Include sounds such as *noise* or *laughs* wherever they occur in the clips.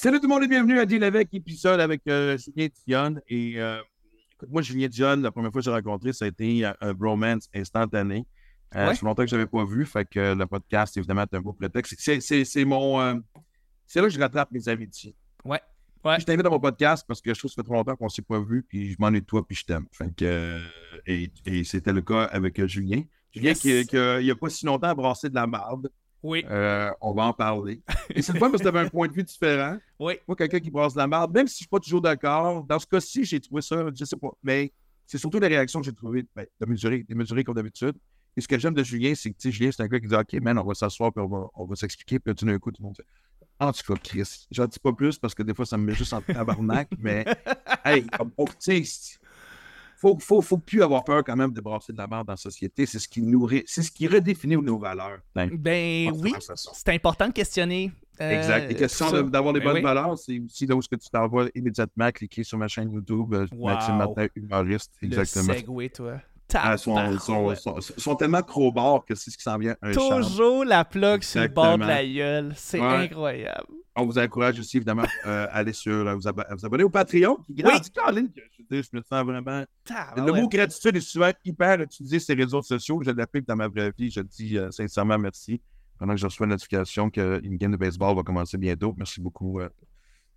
Salut tout le monde et bienvenue à Deal avec épisode avec euh, Julien Dion. Et euh, écoute, moi, Julien Dion, la première fois que j'ai rencontré, ça a été un, un bromance instantané. Euh, Ouais. Ça fait longtemps que je n'avais pas vu, fait que le podcast, évidemment, est un beau prétexte. C'est- C'est c'est mon. euh, c'est là que je rattrape mes amitiés. Ouais. Ouais. Je t'invite à mon podcast parce que je trouve que ça fait trop longtemps qu'on ne s'est pas vu, puis je m'ennuie de toi, puis je t'aime. Fait que, euh, et et c'était le cas avec euh, Julien. Julien, Yes. qui, qui, euh, il n'y a pas si longtemps, a brassé de la marde. Oui. Euh, on va en parler. Et c'est le fun parce que tu avais un point de vue différent. *laughs* Oui. Moi, quelqu'un qui brasse la merde, même si je ne suis pas toujours d'accord, dans ce cas-ci, j'ai trouvé ça, je sais pas, mais c'est surtout les réactions que j'ai trouvées ben, de mesurer, de mesurer comme d'habitude. Et ce que j'aime de Julien, c'est que tu Julien, c'est un gars qui dit OK, man, on va s'asseoir puis on va, on va s'expliquer. Puis là, tout d'un coup, tout le monde fait En tout cas, Chris, j'en dis pas plus parce que des fois, ça me met juste en tabarnak, mais hey, comme, tu sais, faut, faut, faut plus avoir peur quand même de brasser de la merde dans la société. C'est ce qui nourrit, c'est ce qui redéfinit nos valeurs. Ben, Ben oui, c'est important de questionner. euh, Exact. Les questions d'avoir des Ben bonnes oui. valeurs, c'est aussi là où est-ce que tu t'envoies immédiatement, cliquer sur ma chaîne YouTube, euh, Wow. Maxime Martin, humoriste. Exactement. Le segway, toi. Ah, sont, sont, Tabarouette. sont, sont tellement que c'est ce qui s'en vient un charme. Toujours la plug sur le bord de la gueule. C'est Ouais. incroyable. On vous encourage aussi, évidemment, *laughs* euh, à aller sur, à vous, abo- à vous abonner au Patreon, qui grandit, Caroline, que je, je me sens vraiment... le mot gratitude est souvent hyper utilisé sur les réseaux sociaux. Je l'applique dans ma vraie vie. Je dis euh, sincèrement merci. Pendant que je reçois une notification qu'une game de baseball va commencer bientôt. Merci beaucoup. euh.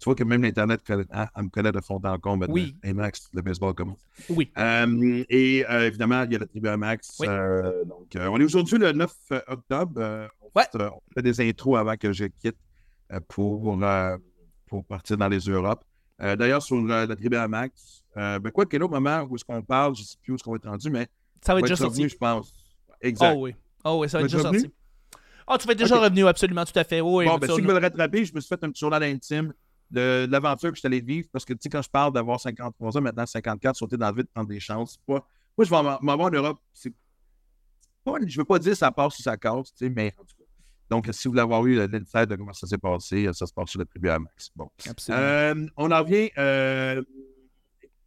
Tu vois que même l'Internet ah, elle me connaît de fond en comble maintenant. Oui. Le baseball commence. Oui. Euh, et euh, évidemment, il y a la tribu à Max. Oui. Euh, donc, on est aujourd'hui le 9 octobre. On, fait, on fait des intros avant que je quitte pour, pour partir dans les Europes. D'ailleurs, sur euh, la tribu à Max, euh, ben quoi qu'il y ait moment où est-ce qu'on parle, je ne sais plus où est-ce qu'on va être rendu, mais Ça va être revenu, sorti. je pense. Exact. Oh oui. Oh oui, ça va être déjà sorti. Oh, tu vas être déjà revenu, absolument, tout à fait. Oui, bon, ben, si je veux le rattraper, je me suis fait un petit journal intime de, de l'aventure que je suis allé vivre parce que, tu sais, quand je parle d'avoir 53 ans, maintenant 54, sauter dans le vide, prendre des chances, pas. Moi, je vais m'en en Europe. C'est pas, je veux pas dire ça passe ou ça casse, tu sais, mais en tout cas. Donc, si vous voulez avoir eu l'insight de comment ça s'est passé, ça se passe sur la tribu à Max. Bon. Absolument. Euh, on en revient. euh,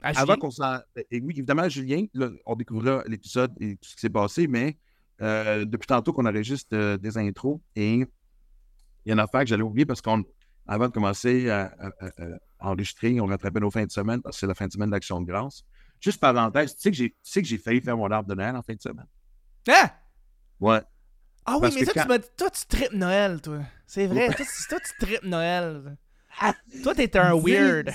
avant qu'on s'en. Et oui, évidemment, Julien, là, on découvrira l'épisode et tout ce qui s'est passé, mais euh, depuis tantôt qu'on enregistre euh, des intros et il y a une affaire que j'allais oublier parce qu'on, avant de commencer à, à- à- à enregistrer, on rattrapait nos fins de semaine parce que c'est la fin de semaine d'Action de grâce. Juste parenthèse, tu sais que j'ai, tu sais que j'ai failli faire mon arbre de Noël en fin de semaine. Ah! Ouais. Ah oui, Parce mais quand- tu m'as dit- toi, tu tripes Noël, toi. C'est vrai. toi, tu- toi, tu tripes Noël. Toi, t'es un weird.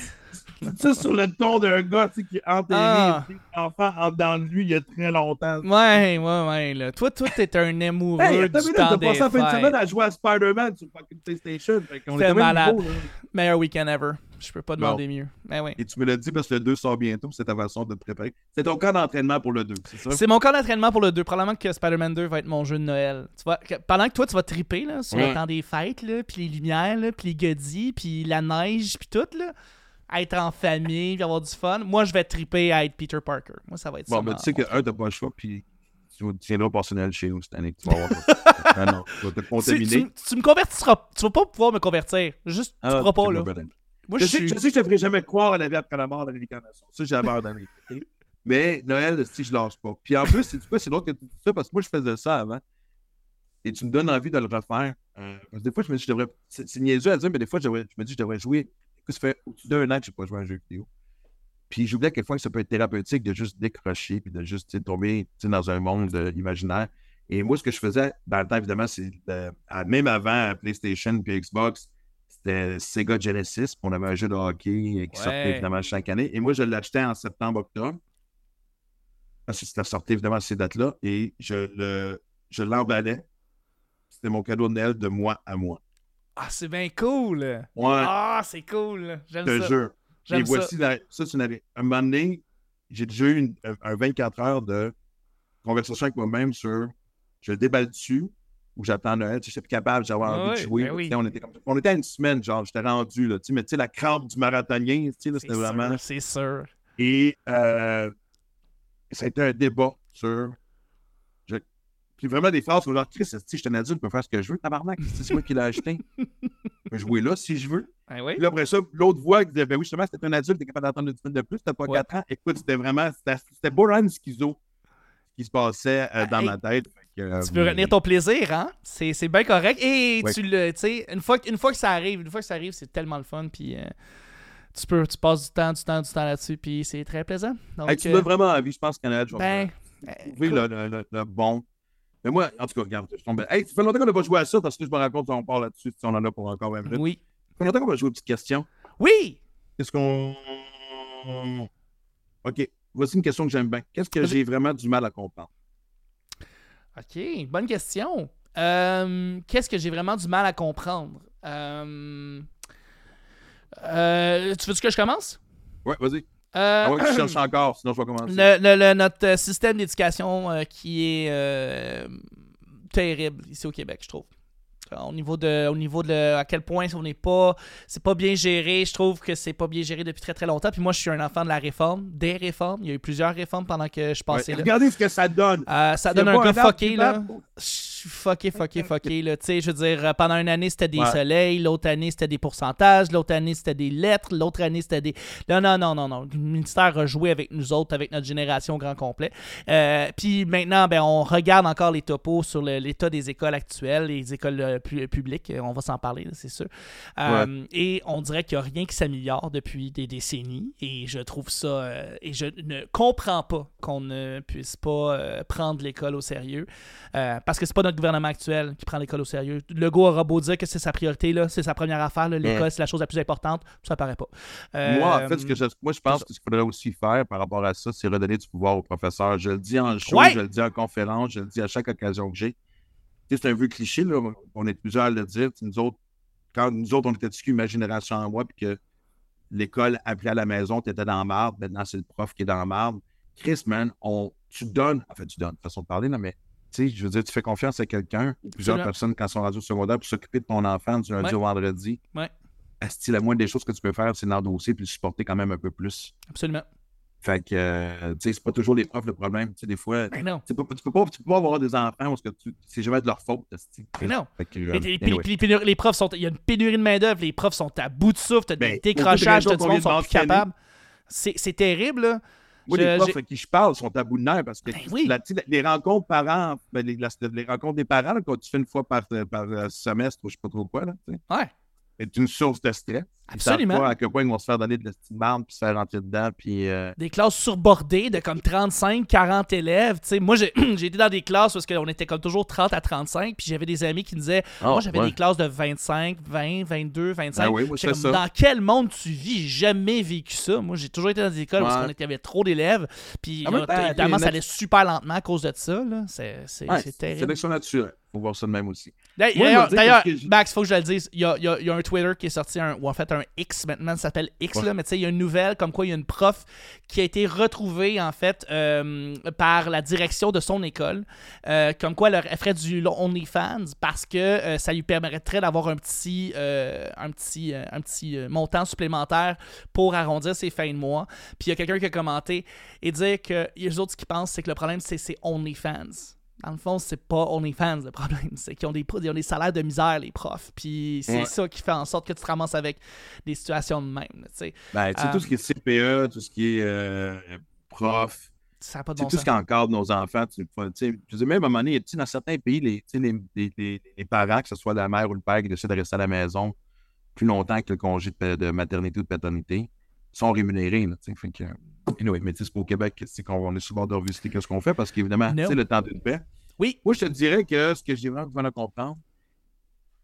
Ça, sur le ton d'un gars tu sais, qui est enterré, Ah. tu sais, enfant en dedans de lui il y a très longtemps. Ouais, ouais, ouais. Là. Toi, toi, t'es un amoureux Hey, attends du une minute, temps t'as des passé la fin de semaine à jouer à Spider-Man sur fucking PlayStation. C'était malade. niveau. Meilleur week-end ever. Je peux pas Bon. demander mieux. Mais oui. Et tu me l'as dit parce que le 2 sort bientôt, c'est ta façon de te préparer. C'est ton cas d'entraînement pour le 2, c'est ça? C'est mon camp d'entraînement pour le 2. Probablement que Spider-Man 2 va être mon jeu de Noël. Tu vois, que- pendant que toi, tu vas triper là, sur Ouais. le temps des fêtes, là, puis les lumières, là, puis les godilles, puis la neige, puis tout, là, être en famille, puis avoir du fun. Moi, je vais triper à être Peter Parker. Moi, ça va être ça. Bon, ben mon- tu sais que, un, t'as pas le choix, puis tu tu viendras passer Noël chez nous cette année. Tu vas voir. ah *laughs* non, tu vas te Tu, contaminer. tu, tu me convertiras. Tu vas pas pouvoir me convertir. Juste, tu Ah, pourras pas, là. pas bad. Moi, Je je sais, suis. je sais que je te ferai jamais croire à la vie après la mort dans l'incarnation. Ça, j'ai abandonné. Mais Noël, si je lâche pas. Puis en plus, c'est quoi, c'est drôle que tu dis ça parce que moi, je faisais ça avant. Et tu me donnes envie de le refaire. Euh, parce que des fois, je me dis, je devrais. C'est c'est niaiseux à dire, mais des fois, je, devrais- je me dis, je devrais jouer. Écoute, ça fait d'un an que je n'ai pas joué à un jeu vidéo. Puis j'oublie à quel point ça peut être thérapeutique de juste décrocher puis de juste tomber dans un monde euh, imaginaire. Et moi, ce que je faisais dans le temps, évidemment, c'est à- même avant PlayStation puis Xbox, c'était Sega Genesis. On avait un jeu de hockey euh, qui Ouais. sortait évidemment chaque année. Et moi, je l'achetais en septembre-octobre. Parce que c'était sorti évidemment à ces dates-là. Et je le je l'emballais. C'était mon cadeau de Noël de moi à moi. Ah, c'est bien cool. Ouais, Ah, c'est cool. J'aime je te ça. jure. Et J'aime ça. voici, la- ça, c'est une. Un moment donné, j'ai déjà eu une- un- un 24 heures de conversation avec moi-même sur je le déballe dessus ou j'attends Noël. J'étais plus capable, j'avais envie de jouer. ben oui. On, était comme- on était à une semaine, genre, j'étais rendu, là, mais tu sais, la crampe du marathonien, c'était vraiment. sûr, C'est sûr. Et euh, ça a été un débat sur. Puis vraiment des phrases comme genre, Chris, si je suis un adulte, je peux faire ce que je veux, tabarnak, c'est c'est moi qui l'ai acheté. Je peux jouer là si je veux. Ah oui? Puis là, après ça, l'autre voix qui disait, ben oui, justement, c'était un adulte, t'es capable d'entendre une semaine de plus, t'as pas Ouais. 4 ans. Écoute, c'était vraiment, c'était borderline schizo qui se passait euh, dans Hey. ma tête. Que, Tu veux euh, retenir ton plaisir, hein? C'est, c'est bien correct. Et Ouais. tu le, tu sais, une fois, que- une fois que ça arrive, une fois que ça arrive, c'est tellement le fun. Puis euh, tu peux, tu passes du temps, du temps, du temps là-dessus. Puis c'est très plaisant. Donc, hey, tu euh, me donnes vraiment envie, je pense vais ben, le, le, le- le bon. Mais moi, en tout cas, regarde, je tombe. Hey, ça fait longtemps qu'on n'a pas joué à ça parce que je me rends compte qu'on part là-dessus, si on en a pour encore 20 minutes. oui. Ça fait longtemps qu'on va jouer aux petites questions. Oui! Qu'est-ce qu'on. OK. Voici une question que j'aime bien. Qu'est-ce que j'ai vraiment du mal à comprendre? OK, bonne question. Euh, Qu'est-ce que j'ai vraiment du mal à comprendre? Euh, euh, tu veux que je commence? Ouais, vas-y. Euh, Ah ouais, je cherche *clears throat* encore, sinon je vais commencer. le, le- le- notre euh, système d'éducation euh, qui est euh, terrible ici au Québec, je trouve. Au niveau de, au niveau de à quel point on n'est pas, c'est pas bien géré. Je trouve que c'est pas bien géré depuis très très longtemps. Puis moi, je suis un enfant de la réforme, des réformes. Il y a eu plusieurs réformes pendant que je Ouais, passais là. Regardez ce que ça donne. Euh, ça donne un gars fucké là. Je suis fucké, fucké, fucké. Là. Je veux dire, euh, pendant une année, c'était des Ouais. soleils, l'autre année, c'était des pourcentages, l'autre année, c'était des lettres, l'autre année, c'était des. Non, non, non, non, non. Le ministère a joué avec nous autres, avec notre génération au grand complet. Euh, Puis maintenant, ben, on regarde encore les topos sur l'état des écoles actuelles, les écoles euh, pu- publiques. On va s'en parler, c'est sûr. Euh, Et on dirait qu'il n'y a rien qui s'améliore depuis des décennies. Et je trouve ça. euh, et je ne comprends pas qu'on ne puisse pas euh, prendre l'école au sérieux. Euh, parce que c'est pas notre gouvernement actuel qui prend l'école au sérieux. Legault aura beau dire que c'est sa priorité, là, c'est sa première affaire, là, l'école, c'est la chose la plus importante, ça paraît pas. Euh, Moi, en fait, ce que je, moi, je pense que ce qu'il faudrait aussi faire par rapport à ça, c'est redonner du pouvoir aux professeurs. Je le dis en show, Ouais. je le dis en conférence, je le dis à chaque occasion que j'ai. C'est un vieux cliché, là. on est plusieurs à le dire. Nous autres, quand nous autres, on était dessus ma génération en moi, puis que l'école appelait à la maison, tu étais dans la marde, maintenant c'est le prof qui est dans la marde. Chris, man, on, tu donnes, en fait, tu donnes, façon de parler, non, mais sais, je veux dire, tu fais confiance à quelqu'un, plusieurs Absolument. personnes quand ils sont rendus au secondaire pour s'occuper de ton enfant du lundi Ouais. au vendredi. Ouais. Asti, la moindre des choses que tu peux faire, c'est l'endosser puis le supporter quand même un peu plus. Absolument. Fait que, euh, tu sais, c'est pas toujours les profs le problème. Tu sais, des fois, Ben non. tu peux, tu peux pas, tu peux pas avoir des enfants parce que c'est jamais de leur faute. Ben non. Que, euh, anyway. les, les profs sont. Il y a une pénurie de main-d'œuvre, les profs sont à bout de souffle, t'as Ben, des décrochages, t'as du monde vient sont plus capables. C'est c'est terrible, là. Moi, je- les profs à qui je parle sont à bout de nerfs parce que Ben oui. la- les rencontres parents, ben, les, la- les rencontres des parents, là, quand tu fais une fois par, par euh, semestre ou je sais pas trop quoi, là, Ouais. c'est une source de stress. Absolument. pas à quel point ils vont se faire donner de la petite marde puis se faire rentrer dedans. Puis, euh, des classes surbordées de comme 35, 40 élèves. Moi, *clears throat* j'ai été dans des classes parce qu'on était comme toujours 30 à 35, puis j'avais des amis qui me disaient Ah, Moi, j'avais ouais. des classes de 25, 20, 22, 25. Ben oui, moi, J'étais c'est comme, ça. Dans quel monde tu vis? J'ai jamais vécu ça. Moi, j'ai toujours été dans des écoles parce Ouais. qu'on était- il y avait trop d'élèves, puis En même là, temps, évidemment, ça allait super lentement à cause de ça. là. C'est c'est- ouais, terrible. sélection naturelle. Faut voir ça de même aussi. D'ailleurs, Max, faut que je le dise. Il y a, il y a- il y a un Twitter qui est sorti, un, ou en fait un X maintenant, ça s'appelle X, Ouais. là, mais tu sais, il y a une nouvelle comme quoi il y a une prof qui a été retrouvée, en fait, euh, par la direction de son école, euh, comme quoi elle, ferait du OnlyFans parce que euh, ça lui permettrait d'avoir un petit, un petit, un petit montant supplémentaire pour arrondir ses fins de mois. Puis il y a quelqu'un qui a commenté et dire que les autres, qu'ils pensent, c'est que le problème, c'est c'est OnlyFans. Dans le fond, c'est pas OnlyFans le problème, *laughs* c'est qu'ils ont des, ils ont des salaires de misère, les profs. Puis c'est Ouais. ça qui fait en sorte que tu te ramasses avec des situations de même. tu. Ben, tu sais, Euh, tout ce qui est CPE, tout ce qui est euh, prof, Ça n'a pas de C'est bon tout sens. ce qui encadre nos enfants. Tu sais, même à un moment donné, dans certains pays, les, parents, que ce soit la mère ou le père, qui décident de rester à la maison plus longtemps que le congé de, maternité ou de paternité, sont rémunérés. Là, tu sais, fait que, anyway, mais tu sais, c'est au Québec c'est qu'on on est souvent de revisiter ce qu'on fait parce qu'évidemment, No. c'est le temps d'une paix. Oui. Moi, je te dirais que ce que j'ai vraiment besoin de comprendre,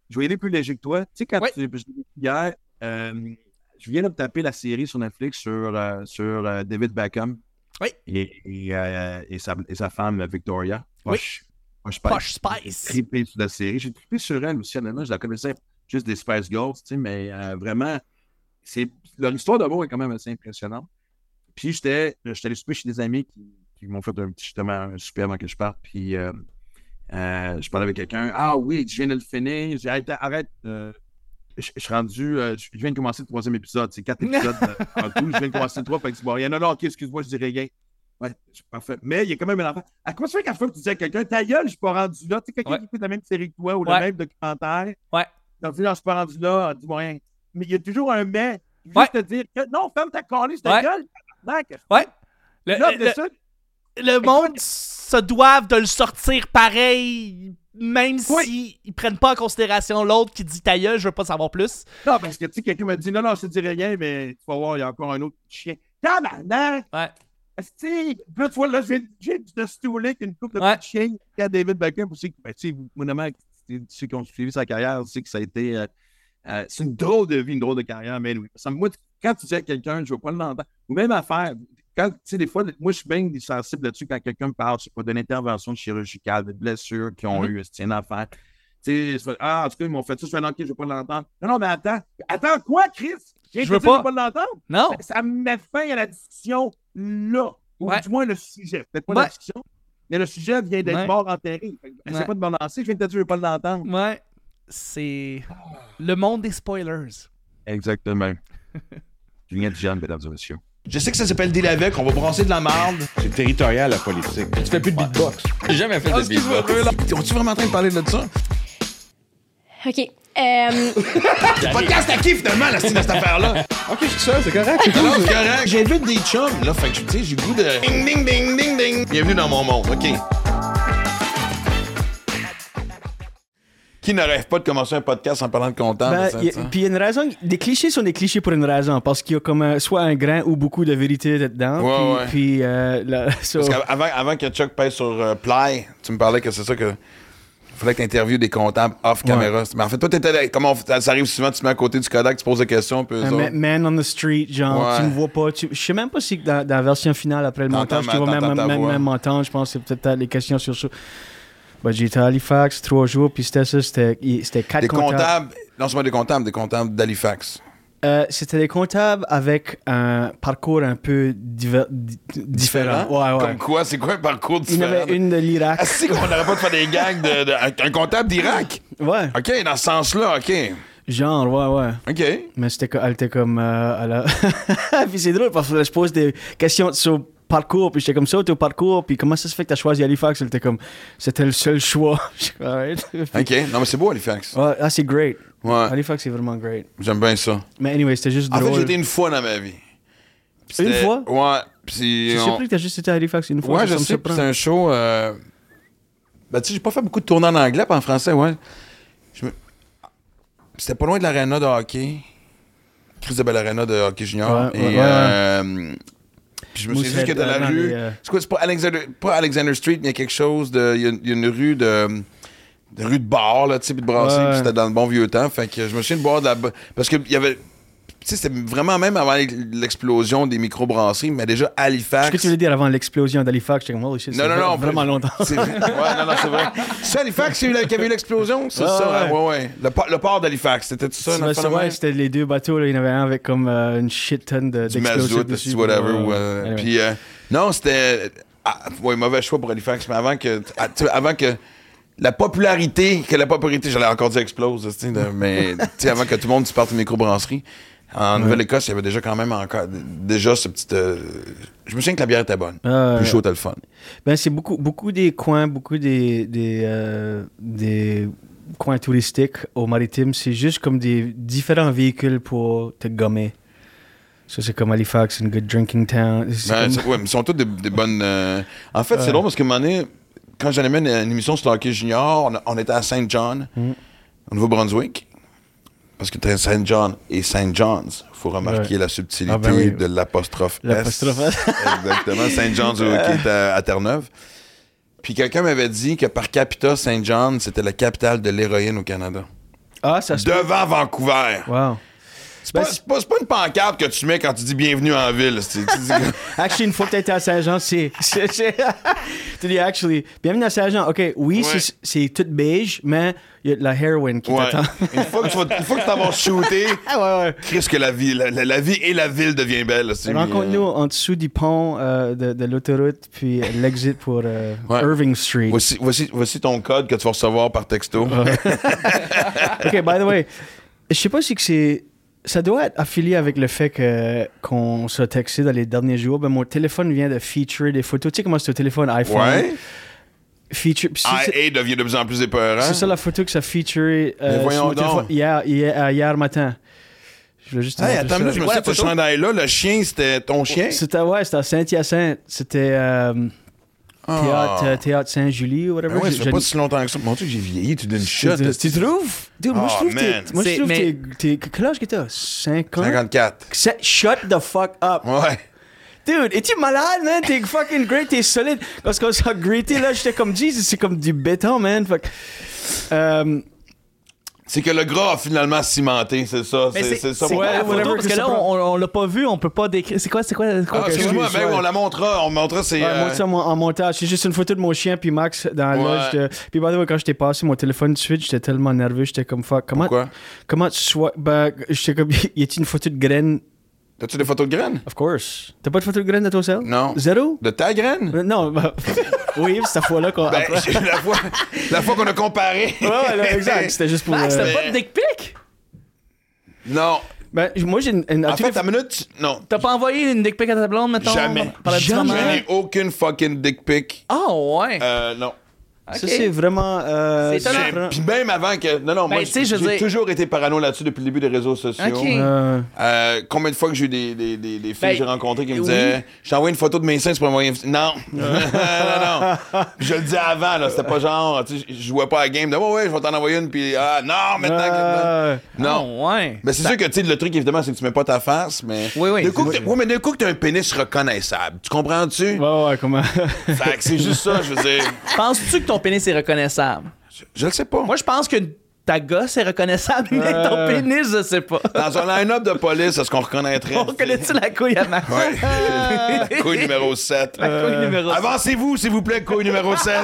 je vais aller plus léger que toi. Tu sais, quand Oui. tu, hier, euh, je viens de me taper la série sur Netflix sur, euh, sur euh, David Beckham Oui. et, et, et sa, et sa femme Victoria. Oui. Poche, Poche Spice. Posh J'ai Spice. trippé sur la série. J'ai trippé sur elle aussi, honnêtement. Je la connaissais juste des Spice Girls, tu sais, mais vraiment, c'est leur histoire d'amour est quand même assez impressionnante. Puis j'étais j'étais allé souper chez des amis qui, qui m'ont fait un petit, justement un souper avant que je parte. Puis euh, euh, je parlais avec quelqu'un. Ah oui, je viens de le finir. J'ai arrêté, arrête. euh, je, je suis rendu, euh, je viens de commencer le troisième épisode. C'est quatre épisodes euh, *laughs* en tout. Je viens de commencer le trois. Fait que c'est bon. Il y en a là, ok, excuse-moi, je dis rien. Ouais, parfait. Mais il y a quand même un enfant. À quoi ça fait qu'à fois que tu dis à quelqu'un, ta gueule, je suis pas rendu là? Tu sais, quelqu'un Ouais. qui écoute la même série que toi ou Ouais. le même documentaire. Ouais. Donc, je suis pas rendu là, dis-moi rien. Mais il y a toujours un mais. Juste Ouais. te dire que non, ferme ta calisse, ta Ouais. gueule. Tabarnak. Ouais. Le, Là, de le- ça, le monde, se doivent de le sortir pareil, même Oui. s'ils ils prennent pas en considération l'autre qui dit ta gueule, je veux pas savoir plus. Non, parce que tu sais, quelqu'un m'a dit non, non, je te dirai rien, mais tu vas voir, il y a encore un autre chien. Tabarnak! Ouais. Là, tu vois, là, je viens de- stouler avec une couple de Ouais. petits chiens. Regarde David Beckham aussi. Ben, tu sais, mon ami, ceux qui ont suivi sa carrière, tu sais que ça a été. euh, euh, c'est une drôle de vie, une drôle de carrière, mais oui. Ça, moi, quand tu dis à quelqu'un, je veux pas l'entendre, ou même à faire, quand, tu sais, des fois, moi, je suis bien sensible là-dessus quand quelqu'un me parle, je sais pas, d'une intervention chirurgicale, de blessures qu'ils ont Mhm. eues, c'est une affaire. Tu sais, ah, en tout cas, ils m'ont fait ça, je fais, ok, je veux pas l'entendre. Non, non, mais attends. Attends, quoi, Chris? Je veux pas. Pas l'entendre. Non. Ça, ça met fin à la discussion là. Ou Ouais. du moins le sujet. Peut-être pas Ouais. la discussion, mais le sujet vient d'être Ouais. mort enterré. Ouais. pas de me lancer, je viens de te dire, je veux pas l'entendre. Ouais. C'est le monde des spoilers. Exactement. *laughs* Mesdames et messieurs. Je sais que ça s'appelle deal avec, on va brasser de la marde. C'est territorial, la politique. Tu fais plus de beatbox. J'ai jamais fait de beatbox. On-tu vraiment en train de parler de ça? OK. Euh, *laughs* Podcast à qui finalement, la style de cette affaire-là? Ok, je suis ça, c'est correct. c'est correct. J'invite des chums, là, fait que, tu sais, j'ai le goût de... Ding, ding, ding, ding, ding. Bienvenue dans mon monde, OK. Qui ne rêve pas de commencer un podcast en parlant de comptable? Ben, puis il y a une raison. Des clichés sont des clichés pour une raison. Parce qu'il y a comme un- soit un grain ou beaucoup de vérité dedans. Ouais, puis, ouais. puis, euh, *laughs* so- Parce qu'avant avant que Chuck pèse sur euh, Play, tu me parlais que c'est ça que. Il fallait que tu interviewes des comptables off caméra. Mais en fait, toi, t'étais là- comment on- ça, arrive souvent, tu te mets à côté du Kodak, tu poses des questions, puis eux un autres- ma- man on the street, genre, Ouais. tu me vois pas. Tu... Je sais même pas si dans, dans la version finale, après le montage, tu vas même, m'entendre. Je pense que c'est peut-être les questions sur ça. Ben, J'étais à Halifax trois jours, puis c'était ça, c'était c'était quatre Des comptables. comptables, non seulement des comptables, des comptables d'Halifax. Euh, c'était des comptables avec un parcours un peu diver- différent. Ouais, ouais. Comme quoi, c'est quoi un parcours Il y en différent? avait une de l'Irak. Ah, si, qu'on n'aurait pas de faire des gags de, de- un, comptable d'Irak? Ouais, OK, dans ce sens-là, OK. genre, ouais, ouais. OK. Mais c'était elle était comme. euh, *laughs* puis c'est drôle parce que je pose des questions sur parcours, puis j'étais comme ça, au parcours, puis comment ça se fait que t'as choisi Halifax? Elle était comme, c'était le seul choix. *laughs* OK. Non, mais c'est beau, Halifax. Ouais, ah, c'est great. Ouais, Halifax, c'est vraiment great. j'aime bien ça. Mais anyway, c'était juste En fait, drôle. j'ai été une fois dans ma vie. Une c'était- fois? Ouais. Puis Je suis on- surpris que t'as juste été à Halifax une fois. Ouais, je sais. C'est un show. Euh... Ben, tu sais, j'ai pas fait beaucoup de tournées en anglais, pas en français, ouais. Me- C'était pas loin de l'aréna de hockey. Chris de belle aréna de hockey junior. Ouais, Et, ouais, ouais, euh, Puis je me suis dit que dans la euh, rue. euh, C'est quoi, c'est pas Alexander, pas Alexander Street, mais il y a quelque chose de. Il y a, il y a une rue de. de rue de bar, là, tu sais, puis de brasserie, Ouais. puis c'était dans le bon vieux temps. Fait que je me souviens de boire de la. Parce qu'il y avait. Sais, c'était vraiment même avant l'explosion des microbrasseries, mais déjà Halifax. Ce que tu voulais dire avant l'explosion d'Halifax, j'étais comme, holy shit, Non, non, non. vraiment longtemps. C'est vrai. *laughs* Ouais, non, non, c'est vrai. C'est Halifax qui avait eu l'explosion? C'est ça? ouais. Ouais, ouais. Le, port- le port d'Halifax, c'était tout ça? Ouais, c'était les deux bateaux, là, il y en avait un avec comme euh, une shit tonne de- du whatever. Ou, euh, Anyway. Puis, euh, non, c'était. Ah, ouais, mauvais choix pour Halifax, mais avant que. ah, avant que. La popularité, que la popularité, j'allais encore dire explose, tu sais, de- mais tu sais, avant que tout le monde se parte une microbrasserie, en Nouvelle-Écosse, il y avait déjà quand même encore. Déjà ce petit. euh, je me souviens que la bière était bonne. Ah, Plus chaud, était le fun. Ben, c'est beaucoup, beaucoup des coins, beaucoup des, des, euh, des coins touristiques au maritime. C'est juste comme des différents véhicules pour te gommer. Ça, c'est comme Halifax, une good drinking town. Ben, comme- ouais, mais sont tous des, des bonnes. euh, En fait, c'est drôle parce qu'à un moment donné, quand j'animais une, une émission sur le hockey junior, on, on était à Saint John, Mm. au Nouveau-Brunswick. Parce que Saint John et Saint John's. Il faut remarquer Ouais. la subtilité Ah, ben oui. de l'apostrophe S. L'apostrophe S. *laughs* Exactement. Saint John's au- qui est à, à Terre-Neuve. Puis quelqu'un m'avait dit que par capita, Saint John, c'était la capitale de l'héroïne au Canada. Ah, ça se. Devant Vancouver. Wow. C'est pas, c'est pas- pas une pancarte que tu mets quand tu dis bienvenue en ville. tu dis- *laughs* Actually, une fois que tu été à Saint-Jean, c'est. *laughs* *laughs* Tu dis, actually, bienvenue à Saint-Jean. OK, oui, Ouais. c'est- tout beige, mais il y a de la heroin qui Ouais. t'attend. Une fois que tu vas, une fois que t'as shooté, Ah, ouais. Chris, que la vie, la, la- la vie et la ville devient belle. c'est- Rencontre-nous en dessous du pont euh, de, de l'autoroute, puis l'exit pour euh. Irving Street. Voici, voici, voici ton code que tu vas recevoir par texto. OK, by the way, je sais pas si c'est. Ça doit être affilié avec le fait que qu'on s'est texté dans les derniers jours. Ben, mon téléphone vient de feature des photos. Tu sais comment c'est un téléphone iPhone? Ouais. Feature. IA devient de plus en plus épeurant. C'est ça la photo que ça feature euh, Mais voyons sur mon donc. téléphone hier, hier, euh, hier matin. Je voulais juste te Hey, attends, je me souviens de ce chandail-là. Le chien, c'était ton chien? C'était ouais, c'était à Saint-Hyacinthe. C'était euh, théâtre, euh, théâtre Saint-Julie ou whatever. Ah ouais, Je- ça fait pas si longtemps que ça. Mon Dieu, j'ai vieilli, tu donnes une shot. tu, trouves? Dude, moi, je Oh, trouve que moi, je C'est- trouve que mais- t'es- t'es- Quel âge que t'as? 5 ans? 54. Se- Shut the fuck up. Ouais. Dude, es-tu malade, man? T'es fucking great, t'es solide. Parce qu'on s'est greeté, là, j'étais comme, Jesus, c'est comme du béton, man. Fuck. Euh, C'est que le gras a finalement cimenté, c'est ça. Mais C'est ça. pour- la photo? Parce que là, on, on l'a pas vu, on peut pas décrire. C'est quoi, c'est quoi, c'est quoi Ah, excuse-moi, ben on la montrera. On montrera, c'est. Ouais, euh, moi, en montage, c'est juste une photo de mon chien puis Max dans la Ouais. loge. de- Puis, by the way, quand j'étais passé mon téléphone de suite, j'étais tellement nerveux. J'étais comme, fuck, comment, Pourquoi? comment tu sois. Ben, j'étais comme, *laughs* y a-t-il une photo de graine? T'as-tu des photos de graines? Of course. T'as pas de photo de graine de toi seul? Non. Zéro? De ta graine? Euh, Non, ben, *laughs* oui, c'est cette fois-là qu'on. Ben, *laughs* après- la fois, la fois qu'on a comparé. Ouais, ouais, là, exact. C'était juste pour. Max, *laughs* euh, t'as pas de dick pic? Non. Ben, moi, j'ai une. une- En fait, ta minute, tu- non. T'as pas envoyé une dick pic à ta blonde, mettons? Jamais. Un petit Jamais. aucune fucking dick pic. Ah, ouais. Euh, non. Ça, c'est vraiment. euh, C'est. Puis même avant que. Non, non, Ben, moi, tu sais, je veux j'ai dire- toujours été parano là-dessus depuis le début des réseaux sociaux. Ok. Euh, Euh, combien de fois que j'ai eu des, des, des, des filles Ben, que j'ai rencontrées qui me oui. disaient Je t'ai envoyé une photo de mes seins, tu peux m'envoyer une. Non Non, non. Je le dis avant, là. C'était pas genre, tu sais, je jouais pas à la game de Ouais, ouais, je vais t'en envoyer une, puis ah, non, maintenant que. euh, Non. Ah, ouais. Mais c'est sûr que, tu sais, le truc, évidemment, c'est que tu mets pas ta face, mais. Oui, oui. D'un coup, que t'as- ouais, mais d'un coup, que t'as un pénis reconnaissable. Tu comprends-tu? Ouais, ouais, comment? Fait que c'est juste ça, je veux dire. Penses-tu que ton pénis est reconnaissable? Je, je le sais pas. Moi, je pense que ta gosse est reconnaissable, mais Euh. ton pénis, je sais pas. Dans un line-up de police, est-ce qu'on reconnaîtrait? *laughs* On reconnaît-tu la couille à Max? Ouais. *laughs* La couille numéro 7. La couille numéro Avancez-vous, s'il vous plaît, couille numéro 7.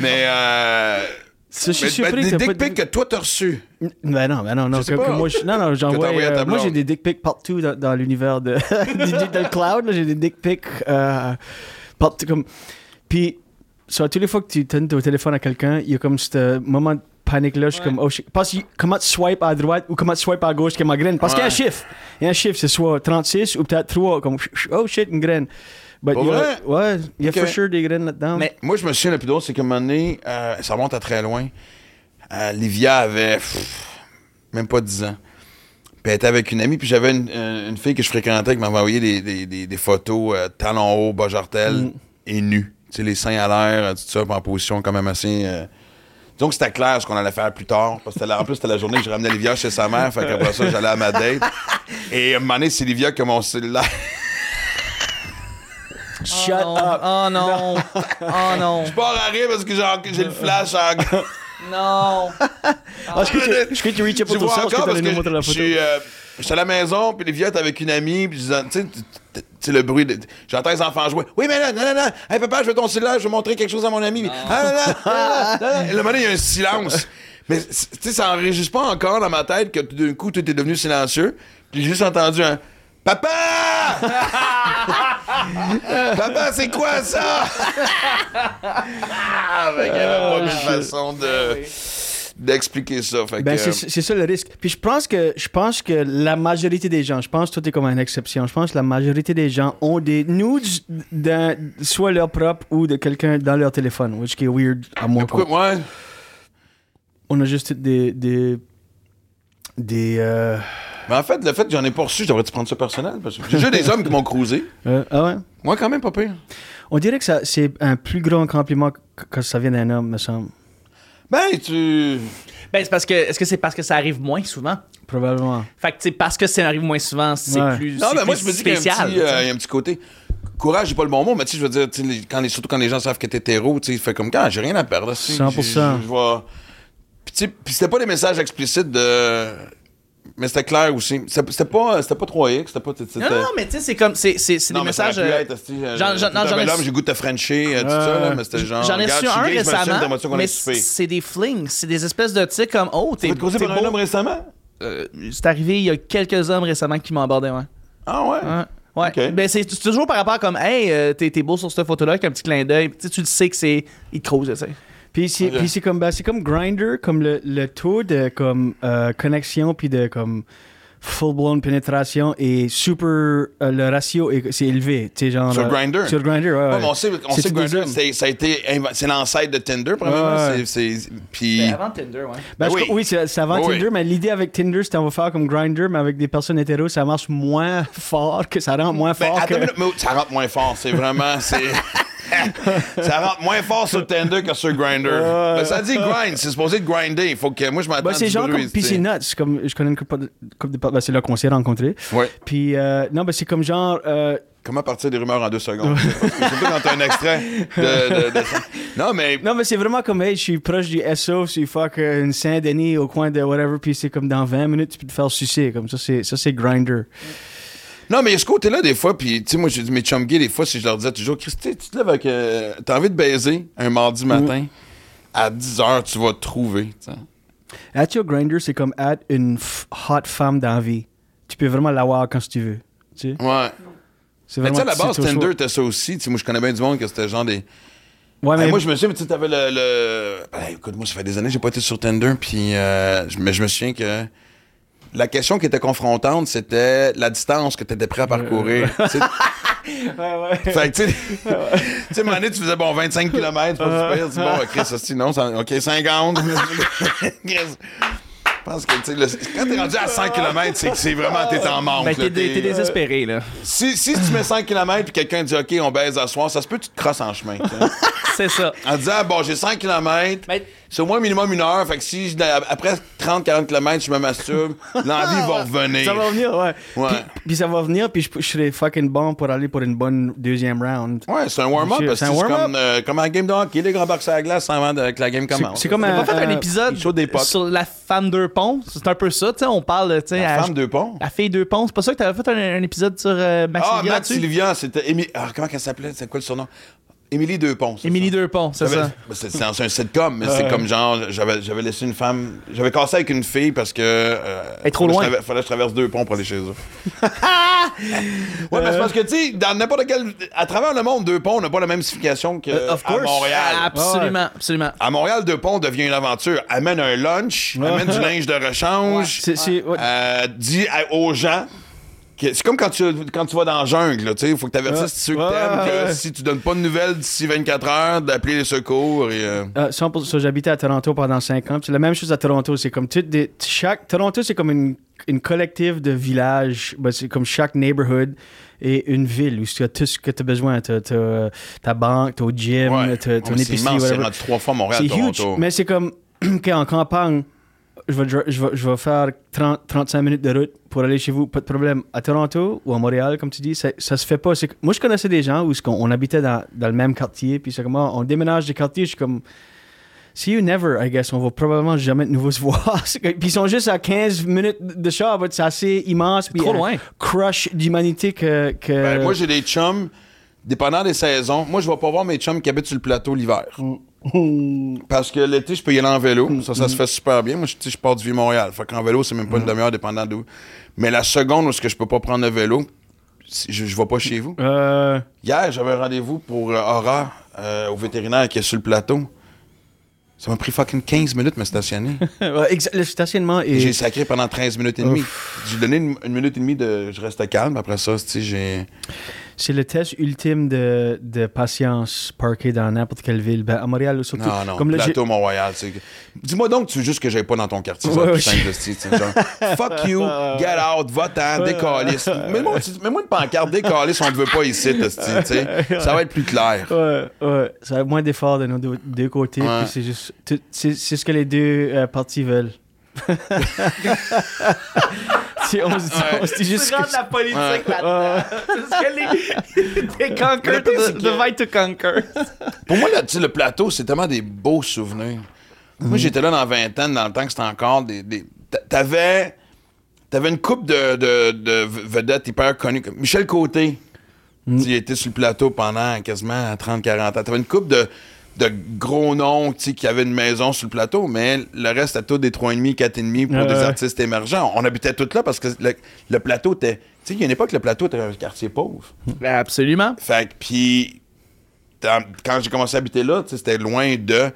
mais, euh. Ça, je suis mais- surpris mais que des t'as pas dick de- pics que toi t'as reçus. Ben non, ben non, non. Je sais que- pas. que moi, je- non, non, j'envoie. t'as envoyé à ta euh, moi, blonde. j'ai des dick pics partout dans, dans l'univers de *laughs* Digital Cloud. là, J'ai des dick pics euh, partout. Comme... Puis, sur tous les fois que tu donnes ton téléphone à quelqu'un, il y a comme ce moment de panique-là. Je suis comme, oh shit. Parce que comment tu swipes à droite ou comment tu swipes à gauche ma graine? Parce qu'il y a un chiffre. Il y a un chiffre, c'est soit 36 ou peut-être 3. Comme, oh shit, une graine. But il y a-? Ouais, il y a Ok. for sure des graines là-dedans. Mais- Moi, je me souviens, le plus drôle, c'est qu'à un moment donné, euh, ça remonte à très loin. Euh, Livia avait pff, même pas 10 ans. Puis elle était avec une amie, puis j'avais une, euh, une fille que je fréquentais qui m'avait envoyé des, des, des, des photos euh, talons hauts, bas jartel Mm. et nus. Tu sais, les seins à l'air, euh, tout ça, en position quand même assez. euh, Disons que c'était clair ce qu'on allait faire plus tard. Parce que la- en plus, c'était la journée que je ramenais Livia chez sa mère. Fait qu'après ça, j'allais à ma date. Et à un moment donné, c'est Livia qui a mon cellulaire. Shut oh, up. Oh non. Oh non. Je pars à rire parce que j'ai j'ai le flash en. *laughs* Non. Ah, est-ce que tu- que up Je que parce que je suis euh, à la maison, puis Livia était avec une amie, puis je disais, tu sais, tu- tu sais, le bruit, de- j'entends les enfants jouer. Oui, mais là, non, non, non, hey, papa, je veux ton cellulaire, je veux montrer quelque chose à mon ami. Ah, non, non, non, non, non. *laughs* Et le moment, il y a un silence. Mais, c'est- tu sais, ça enregistre pas encore dans ma tête que tout d'un coup, tout est devenu silencieux. J'ai juste entendu un Papa! *laughs* Papa, c'est quoi ça? *laughs* ah, qu'il y avait pas mille façons de, d'expliquer ça. Fait Ben, que, c'est c'est ça le risque. Puis je pense que je pense que la majorité des gens, je pense que toi t'es comme une exception. Je pense que la majorité des gens ont des nudes d'un soit leur propre ou de quelqu'un dans leur téléphone, which qui est weird à moi. pourquoi, quoi. ouais. On a juste des des des euh, Mais en fait, le fait que j'en ai pas reçu, je devrais-tu prendre ça personnel? Parce que j'ai déjà des hommes qui m'ont cruisé. *laughs* euh, ah ouais? Moi, quand même, pas pire. On dirait que c'est un plus grand compliment que- quand ça vient d'un homme, me semble. Ben, tu. Ben, c'est parce que. Est-ce que c'est parce que ça arrive moins souvent? Probablement. Fait que, tu sais, parce que ça arrive moins souvent, c'est Ouais. plus. Non, c'est ben moi, je me dis qu'il y a un spécial. petit, tu sais. euh, il y a un petit côté. Courage, j'ai pas le bon mot, mais tu sais, je veux dire, les- quand les- surtout quand les gens savent que t'es hétéro, tu sais, fait comme quand j'ai rien à perdre. tu sais, 100%. j'ai- Je vois. Puis, tu sais, c'était pas des messages explicites de. Mais c'était clair aussi. C'était pas, c'était pas 3X, c'était pas. Non, non, mais tu sais, c'est comme. C'est c'est- des messages. su- j'ai goût de Frencher, euh, tout ça, mais c'était genre. J'en ai suis un récemment, mais c'est des flings, c'est des espèces de, tu sais, comme, oh, t'es t'es par un homme récemment? Euh, C'est arrivé, il y a quelques hommes récemment qui m'ont abordé, ouais. Ah ouais? Ouais. Ouais. Ok. Ben, c'est toujours par rapport comme, hey, euh, t'es beau sur cette photo-là, avec un petit clin d'œil. Tu sais, tu le sais que c'est. Il te crouse, tu sais. Puis c'est Ok. puis c'est comme ben, c'est comme Grinder comme le, le taux de comme euh, connexion puis de comme full blown pénétration est super euh, le ratio est c'est élevé, genre Sur euh, Grindr? Sur Grinder, ouais. Ouais, ouais. on sait, on C'est sait que tout Grindr, des c'est- ça a été inv- c'est l'ancêtre de Tinder, premièrement. Ouais, ouais. C'est- c'est- Puis. avant Tinder, ouais. Ben, oui. oui, c'est avant Oui. Tinder, mais l'idée avec Tinder, c'était on va faire comme Grinder, mais avec des personnes hétéros, ça marche moins *laughs* fort, que ça rend moins Ben, fort attends que. minute, mais ça rentre moins fort. C'est vraiment. *laughs* *laughs* ça rentre moins fort sur Tinder que sur Grindr. Ben, ça dit grind, c'est supposé de grinder. Il faut que moi je m'attends Bah, à c'est genre bruit, comme. PC Nuts, comme je connais une couple de, couple de bah, c'est là qu'on s'est rencontrés. Ouais. Puis euh, non, bah, c'est comme genre euh, Comment partir des rumeurs en deux secondes? Que Surtout quand t'as un extrait de, de- de ça. Non, mais non, mais c'est vraiment comme hey, je suis proche du SO, c'est fuck euh, une Saint-Denis au coin de whatever, puis c'est comme dans 20 minutes tu peux te faire sucer, comme ça c'est ça c'est grinder. Non, mais il y a ce côté-là, des fois, puis, tu sais, moi, j'ai dit mes chum gays, des fois, si je leur disais toujours, Christy, tu te lèves avec. euh, T'as envie de baiser un mardi matin, à 10h, tu vas te trouver, tu sais. At your grinder, c'est comme at une hot femme dans la vie. Tu peux vraiment l'avoir quand tu veux. Tu sais, Ouais. c'est Mais tu sais, à la base. Tinder, t'as ça aussi. Tu sais, moi, je connais bien du monde que c'était genre des. Ouais, Hey, mais moi, je me souviens, mais tu sais, t'avais le. le... Ben, écoute, moi, ça fait des années que j'ai pas été sur Tinder, puis. euh, mais je me souvian que. La question qui était confrontante, c'était la distance que tu étais prêt à parcourir. Tu *laughs* sais, Fait que, tu sais, *laughs* *laughs* tu faisais, bon, 25 km, pas super. Tu dis, bon, Chris, ça, sinon, ça- OK, 50. Je pense que, tu sais, le- quand t'es rendu à 100 km, c'est que c'est vraiment, t'es en manque. Ben, t'es, t'es désespéré, là. si, si tu mets 100 km puis quelqu'un dit, OK, on baise à soir, ça se peut que tu te crosses en chemin. *laughs* C'est ça. en disant, bon, j'ai 100 km, c'est au moins minimum une heure. Fait que si, je- après 30-40 km, je me masturbe, l'envie va revenir. ça va venir, ouais. Ouais. Puis, puis ça va venir, puis je, je serai fucking bon pour aller pour une bonne deuxième round. Ouais, c'est un warm-up C'est un warm-up. comme, euh, comme la game de hockey, les grands box à la glace avant de- que la game commence. C'est comme On un, va faire un un- épisode sur la deux ponts. C'est un peu ça, tu sais. On parle, tu sais, La à- femme deux ponts. La fille deux ponts. C'est pas ça que t'avais fait un, un épisode sur euh, Max Ah, Max là-dessus? Sylvia, c'était. Ah, comment elle s'appelait? C'est quoi le surnom? Émilie Deux-Ponts. c'est Émilie ponts, c'est ça. ben, C'est c'est un sitcom, mais c'est comme genre, j'avais j'avais laissé une femme. J'avais cassé avec une fille parce que. euh, Elle est trop fallait que je loin. traver- fallait que je traverse deux ponts pour aller chez eux. *laughs* ouais, mais c'est parce que, tu sais, dans n'importe quel. À travers le monde, deux ponts n'a pas la même signification que Euh, of à. Montréal. Absolument, absolument. À Montréal, deux ponts devient une aventure. Amène un lunch, amène du linge de rechange, ouais. euh, dis à- aux gens. C'est comme quand tu, quand tu vas dans la jungle, là, tu sais, il faut que tu avertisses Ouais. ceux que t'aimes que ouais. si tu donnes pas de nouvelles d'ici 24 heures, d'appeler les secours et. euh, Euh, 100%, j'habitais à Toronto pendant 5 ans. C'est la même chose à Toronto. C'est comme toutes des, chaque Toronto, c'est comme une, une collective de villages. Ben, c'est comme chaque neighborhood et une ville où tu as tout ce que tu as besoin. Tu as, ta banque, ton gym, ouais. t'as- ton c'est épicerie, immense, c'est rendu trois fois Montréal, C'est huge. Mais c'est comme *clears throat* OK, en campagne, je vais, je, vais, je vais faire 30, 35 minutes de route pour aller chez vous, pas de problème. À Toronto ou à Montréal, comme tu dis, ça, ça se fait pas. C'est que- moi, je connaissais des gens où ce qu'on- on habitait dans, dans le même quartier, puis c'est comme, ah, on déménage des quartiers, je suis comme. See you never, I guess. On va probablement jamais de nouveau se *laughs* voir. Puis ils sont juste à 15 minutes de char, but c'est assez immense. puis trop un loin. Crush d'humanité que. que... Ben, moi, j'ai des chums, dépendant des saisons. Moi, je vais pas voir mes chums qui habitent sur le plateau l'hiver. *laughs* Parce que l'été, je peux y aller en vélo. Ça, ça se fait super bien. Moi, je, je pars du Vieux-Montréal. Fait qu'en vélo, c'est même pas une demi-heure, dépendant d'où. Mais la seconde où est-ce que je peux pas prendre le vélo, je, je vais pas chez vous. Euh, Hier, j'avais un rendez-vous pour euh, Aura, euh, au vétérinaire qui est sur le plateau. Ça m'a pris fucking 15 minutes de me stationner. *laughs* ouais, le stationnement est. J'ai sacré pendant 13 minutes et demie. J'ai donné une, une minute et demie de je reste calme. Après ça, tu sais, j'ai. C'est le test ultime de, de patience parké dans n'importe quelle ville. Ben, à Montréal, surtout. Non, non, Comme le plateau Mont-Royal. Dis-moi donc, tu veux juste que j'aille pas dans ton quartier. Ouais, ouais, je- genre, *laughs* fuck you, get out, va-t'en, décalisse. Mets-moi mets-moi une pancarte, décalisse, on te veut pas ici, esti, tu sais. Ça va être plus clair. Ouais, ouais. Ça a moins d'efforts de nos deux, deux côtés. Ouais. C'est juste. c'est ce que les deux euh, parties veulent. *laughs* Si on se dit, on se dit juste. Tu rentres que- la politique Ouais. là-dedans. C'est *laughs* ce que les... They conquer, c'est the, right to conquer. Pour moi, là, tu sais, le plateau, c'est tellement des beaux souvenirs. Moi, j'étais là dans 20 ans, dans le temps que c'était encore des. des- t'a- T'avais. T'avais une coupe de, de, de vedettes hyper connues. Michel Côté, il était sur le plateau pendant quasiment 30-40 ans. T'avais une coupe de, de gros noms tu sais, qui avaient une maison sur le plateau, mais le reste, c'était tout des 3,5, 4,5 pour des ouais. artistes émergents. On habitait tous là parce que le, le plateau était. Tu sais, il y a une époque, le plateau était un quartier pauvre. Absolument. Fait que, puis, quand j'ai commencé à habiter là, tu sais, c'était loin de.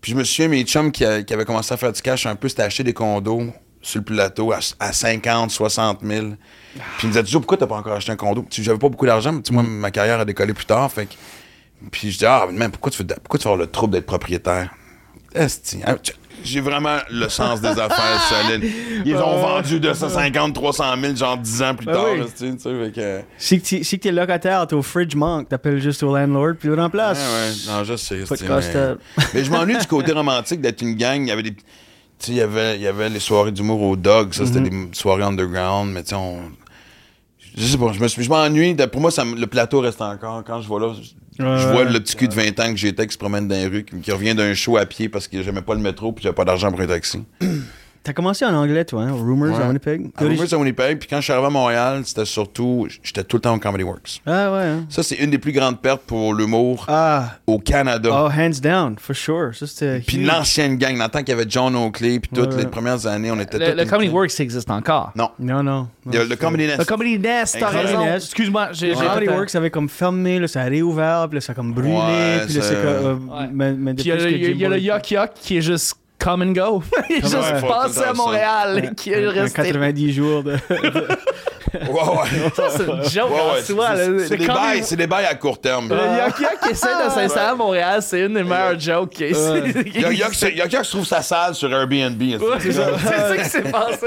Puis je me souviens, mes chums qui, a- qui avaient commencé à faire du cash un peu, c'était acheter des condos sur le plateau à, à 50, 60 000. Puis ils me disaient toujours, pourquoi t'as pas encore acheté un condo? Tu sais, J'avais pas beaucoup d'argent, mais tu sais, moi, ma carrière a décollé plus tard. Fait que, puis je dis, ah, mais pourquoi tu, fais, pourquoi tu vas avoir le trouble d'être propriétaire? Esti, hein, j'ai vraiment le sens des affaires *laughs* solides. Ils ont vendu 250, 300 000, genre 10 ans plus Ben tard. oui. tu sais, que- Si t'es locataire, t'es au fridge manque, t'appelles juste au landlord puis le remplace. Ouais, ouais. Non, je sais. Pas de c'est- casse-tête. mais... *laughs* mais je m'ennuie du côté romantique d'être une gang. Il y avait des. Tu sais, il y avait, il y avait les soirées d'humour au Dog. Ça, c'était Mhm. des soirées underground. Mais tu sais, on. Je sais pas, je m'ennuie. Pour moi, ça, le plateau reste encore. Quand je vois là, je, je vois le petit cul de 20 ans que j'étais qui se promène dans les rues, qui, qui revient d'un show à pied parce que j'aimais pas le métro puis j'avais pas d'argent pour un taxi. T'as commencé en anglais, toi, hein, au Rumors Ouais. à Winnipeg? À Rumors à Winnipeg, puis quand je suis arrivé à Montréal, c'était surtout. J'étais tout le temps au Comedy Works. Ah ouais. hein. Ça, c'est une des plus grandes pertes pour l'humour Ah, au Canada. oh, hands down, for sure. Ça, c'était Puis l'ancienne gang, dans le temps qu'il y avait John Oakley, puis toutes Ouais. les premières années, on était Le, le une Comedy. Works existe encore. Non. Non, non. Il y a le Comedy Nest. Le Comedy Nest, t'as raison. Excuse-moi, j'ai j'ai Comedy Works avait comme fermé, là, ça a réouvert, puis là, ça a comme brûlé, Ouais, puis là, c'est- comme... euh, Ouais. mais, mais Puis il y a le, que il y a le Jim Yuck Yuck qui est juste come and go. *laughs* il est juste Ouais. passé à Montréal et qui est resté. 90 jours de... *laughs* Ouais, ouais. *laughs* Ça, c'est une joke Ouais, en soi. c'est- des bails, c'est des bails à court terme. Le Yuck Yuck qui essaie de s'installer à Montréal, c'est une des meilleures jokes. qui- Ouais. Il y a- il y a que c'est- il y a que se trouve sa salle sur Airbnb. Ouais, c'est ça. Qui s'est passé,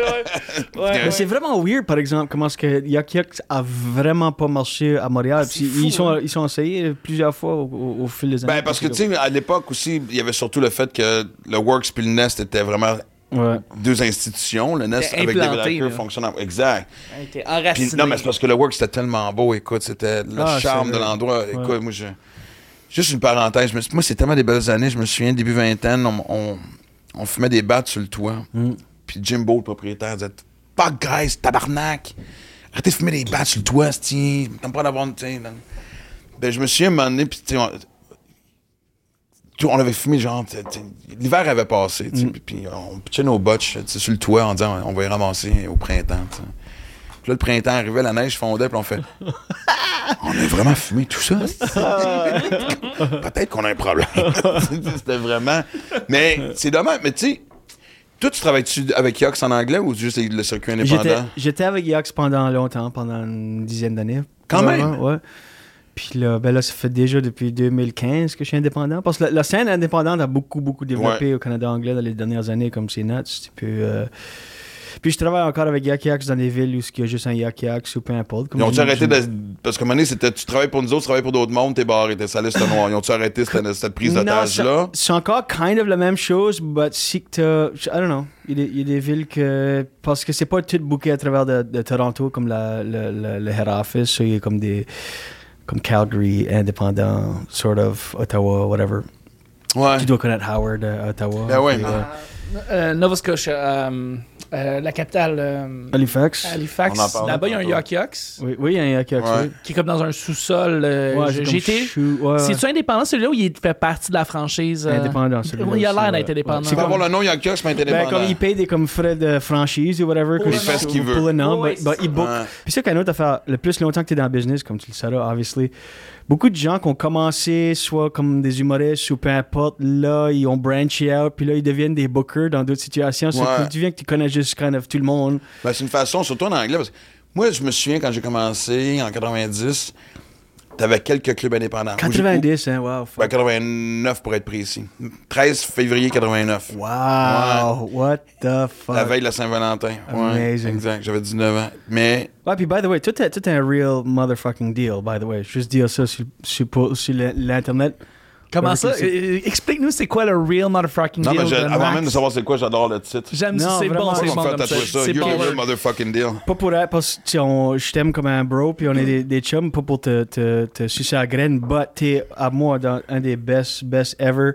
ouais. C'est vraiment weird, par exemple, comment est-ce que Yuck a vraiment pas marché à Montréal. Puis ils, sont, ils sont essayés plusieurs fois au, au- au fil des années. Ben, parce que, tu sais, à l'époque aussi, il y avait surtout le fait que le Works puis le Nest étaient vraiment Ouais. deux institutions. Le Nest avec David Acker là. fonctionnant. Exact. Puis, non, mais c'est parce que le Works c'était tellement beau, écoute, c'était le Ah, charme de l'endroit. Écoute, moi, je. Juste une parenthèse, je me suis- moi, c'est tellement des belles années. Je me souviens, début vingtaine, on, on, on fumait des battes sur le toit. Mm. Puis Jimbo, le propriétaire, disait Fuck, guys, tabarnak! Arrêtez de fumer des battes sur le toit, c'ti. T'aimes pas d'avoir. Ben, je me souviens, un moment donné, puis, tu sais, on, tout- on avait fumé, genre, l'hiver avait passé, t'sais, puis, puis on pitchait nos botches sur le toit en disant on va y ramasser au printemps. t'sais. Puis là, le printemps arrivait, la neige fondait, puis on fait *laughs* On a vraiment fumé tout ça? *laughs* Peut-être qu'on a un problème. *laughs* C'était vraiment. Mais c'est dommage, mais tu sais. Toi, tu travailles-tu avec Yox en anglais ou juste le circuit indépendant? j'étais avec Yox pendant longtemps, pendant une dizaine d'années. Quand même? Ouais. Puis là, ben là, ça fait déjà depuis 2015 que je suis indépendant. Parce que la, la scène indépendante a beaucoup, beaucoup développé au Canada anglais dans les dernières années, comme c'est nuts. Puis, euh, puis je travaille encore avec Yak Yaks dans des villes où il y a juste un Yak Yaks ou peu importe. Ils ont-tu arrêté de. Parce qu'à un moment donné, c'était tu travailles pour nous autres, tu travailles pour d'autres mondes, t'es barré, t'es salé, c'était noir. Ils ont-tu arrêté cette, cette prise d'otage-là? c'est- encore kind of la même chose, mais si que t'as- I don't know. Il y, a des, il y a des villes que. Parce que c'est pas tout booké à travers de, de Toronto comme la, le, le, le head office. Il y a comme des. Comme Calgary, indépendant, sort of, Ottawa, whatever. Ouais. Tu dois connaître Howard à Ottawa. Ben ouais. puis, euh, Nova Scotia, euh, euh, la capitale euh, Halifax. Halifax. Là-bas, il y a un Yucks Oui, oui, il y a un Yak Yaks, Ouais. qui est comme dans un sous-sol. euh, Ouais, c'est chou- ouais. C'est-tu indépendant celui-là où il fait partie de la franchise euh, Indépendant, celui-là Il a l'air ouais. d'être indépendant. Tu peux avoir le nom Yox, mais t'es Ben, indépendant. comme il paye des comme frais de franchise ou whatever. Il fait ce qu'il veut. Pour le nom, il book. Puis c'est qu'un autre affaire, le plus longtemps que tu es dans le business, comme tu le sauras, obviously, beaucoup de gens qui ont commencé soit comme des humoristes ou peu importe, là, ils ont branché out, puis là, ils deviennent des bookers dans d'autres situations. Ouais. tu viens que tu connais juste kind of tout le monde. Ben, c'est une façon, surtout en anglais. Parce que moi, je me souviens quand j'ai commencé en 90, t'avais quelques clubs indépendants. 90, hein, wow. Ben, fuck. 89 pour être précis. 13 février 89. Wow, what the fuck. La veille de la Saint-Valentin. Ouais, Amazing. exact. J'avais 19 ans. Mais Ouais, puis by the way, tout est, tout est un real motherfucking deal, by the way. Juste dire ça sur, sur, sur l'Internet. Comment ça. Euh, Explique-nous c'est quoi le real motherfucking non, deal mais j'ai- de avant Max. même de savoir c'est quoi, j'adore le titre. J'aime Non, ça, c'est vraiment. bon, c'est On bon comme ça. tatouer ça. C'est You're bon. the real motherfucking deal. Pas pour elle, parce que tu sais, on- je t'aime comme un bro, puis on est des, des chums, pas pour te, te, te sucer la graine, but t'es à moi dans un des best, best ever.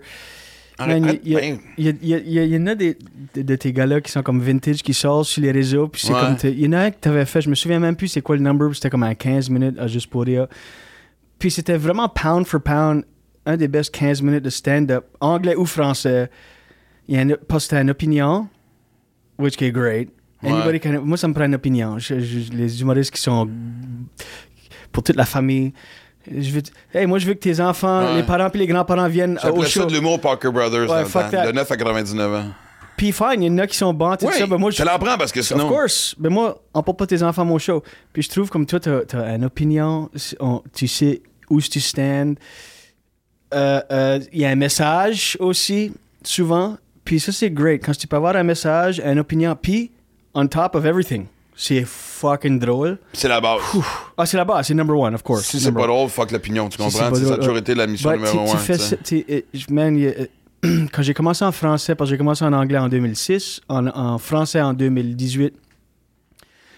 Arrête, Man, arrête, il y, a- ben, il y a- il y a- il y a- il y en a des, de, de tes gars-là qui sont comme vintage, qui sortent sur les réseaux, puis c'est Ouais. comme. t'es- Il y en a un que t'avais fait, je me souviens même plus c'est quoi le number, puis c'était comme à 15 minutes à juste pour rire. Puis c'était vraiment pound for pound, un des best 15 minutes de stand-up, anglais ou français. Il y a une, parce que t'as une opinion, which is great. Anybody can- moi, ça me prend une opinion. Je- je- les humoristes qui sont pour toute la famille. Je veux, hey, moi, je veux que tes enfants, Ouais. les parents puis les grands-parents viennent au J'appelais ça show. de l'humour Parker Brothers Ouais, fuck that. de 9 à 99 ans. Puis fine, il y en a qui sont bons, tout Oui, ça. Ben moi, je, l'en prends parce que sinon... Of course. Mais moi, on porte pas tes enfants à mon show. Puis je trouve comme toi, t'as as une opinion, on- tu sais où tu stands. Euh, euh, Il y a un message aussi, souvent. puis ça, c'est great. Quand tu peux avoir un message, une opinion, puis on top of everything. C'est fucking drôle. C'est la base. Ah, c'est là-bas, c'est number one, of course. Si c'est pas drôle, fuck l'opinion, tu Si c'est comprends? pas Ça a toujours été la mission Bah, numéro un. euh, quand j'ai commencé en français, parce que j'ai commencé en anglais en 2006, en, en français en 2018,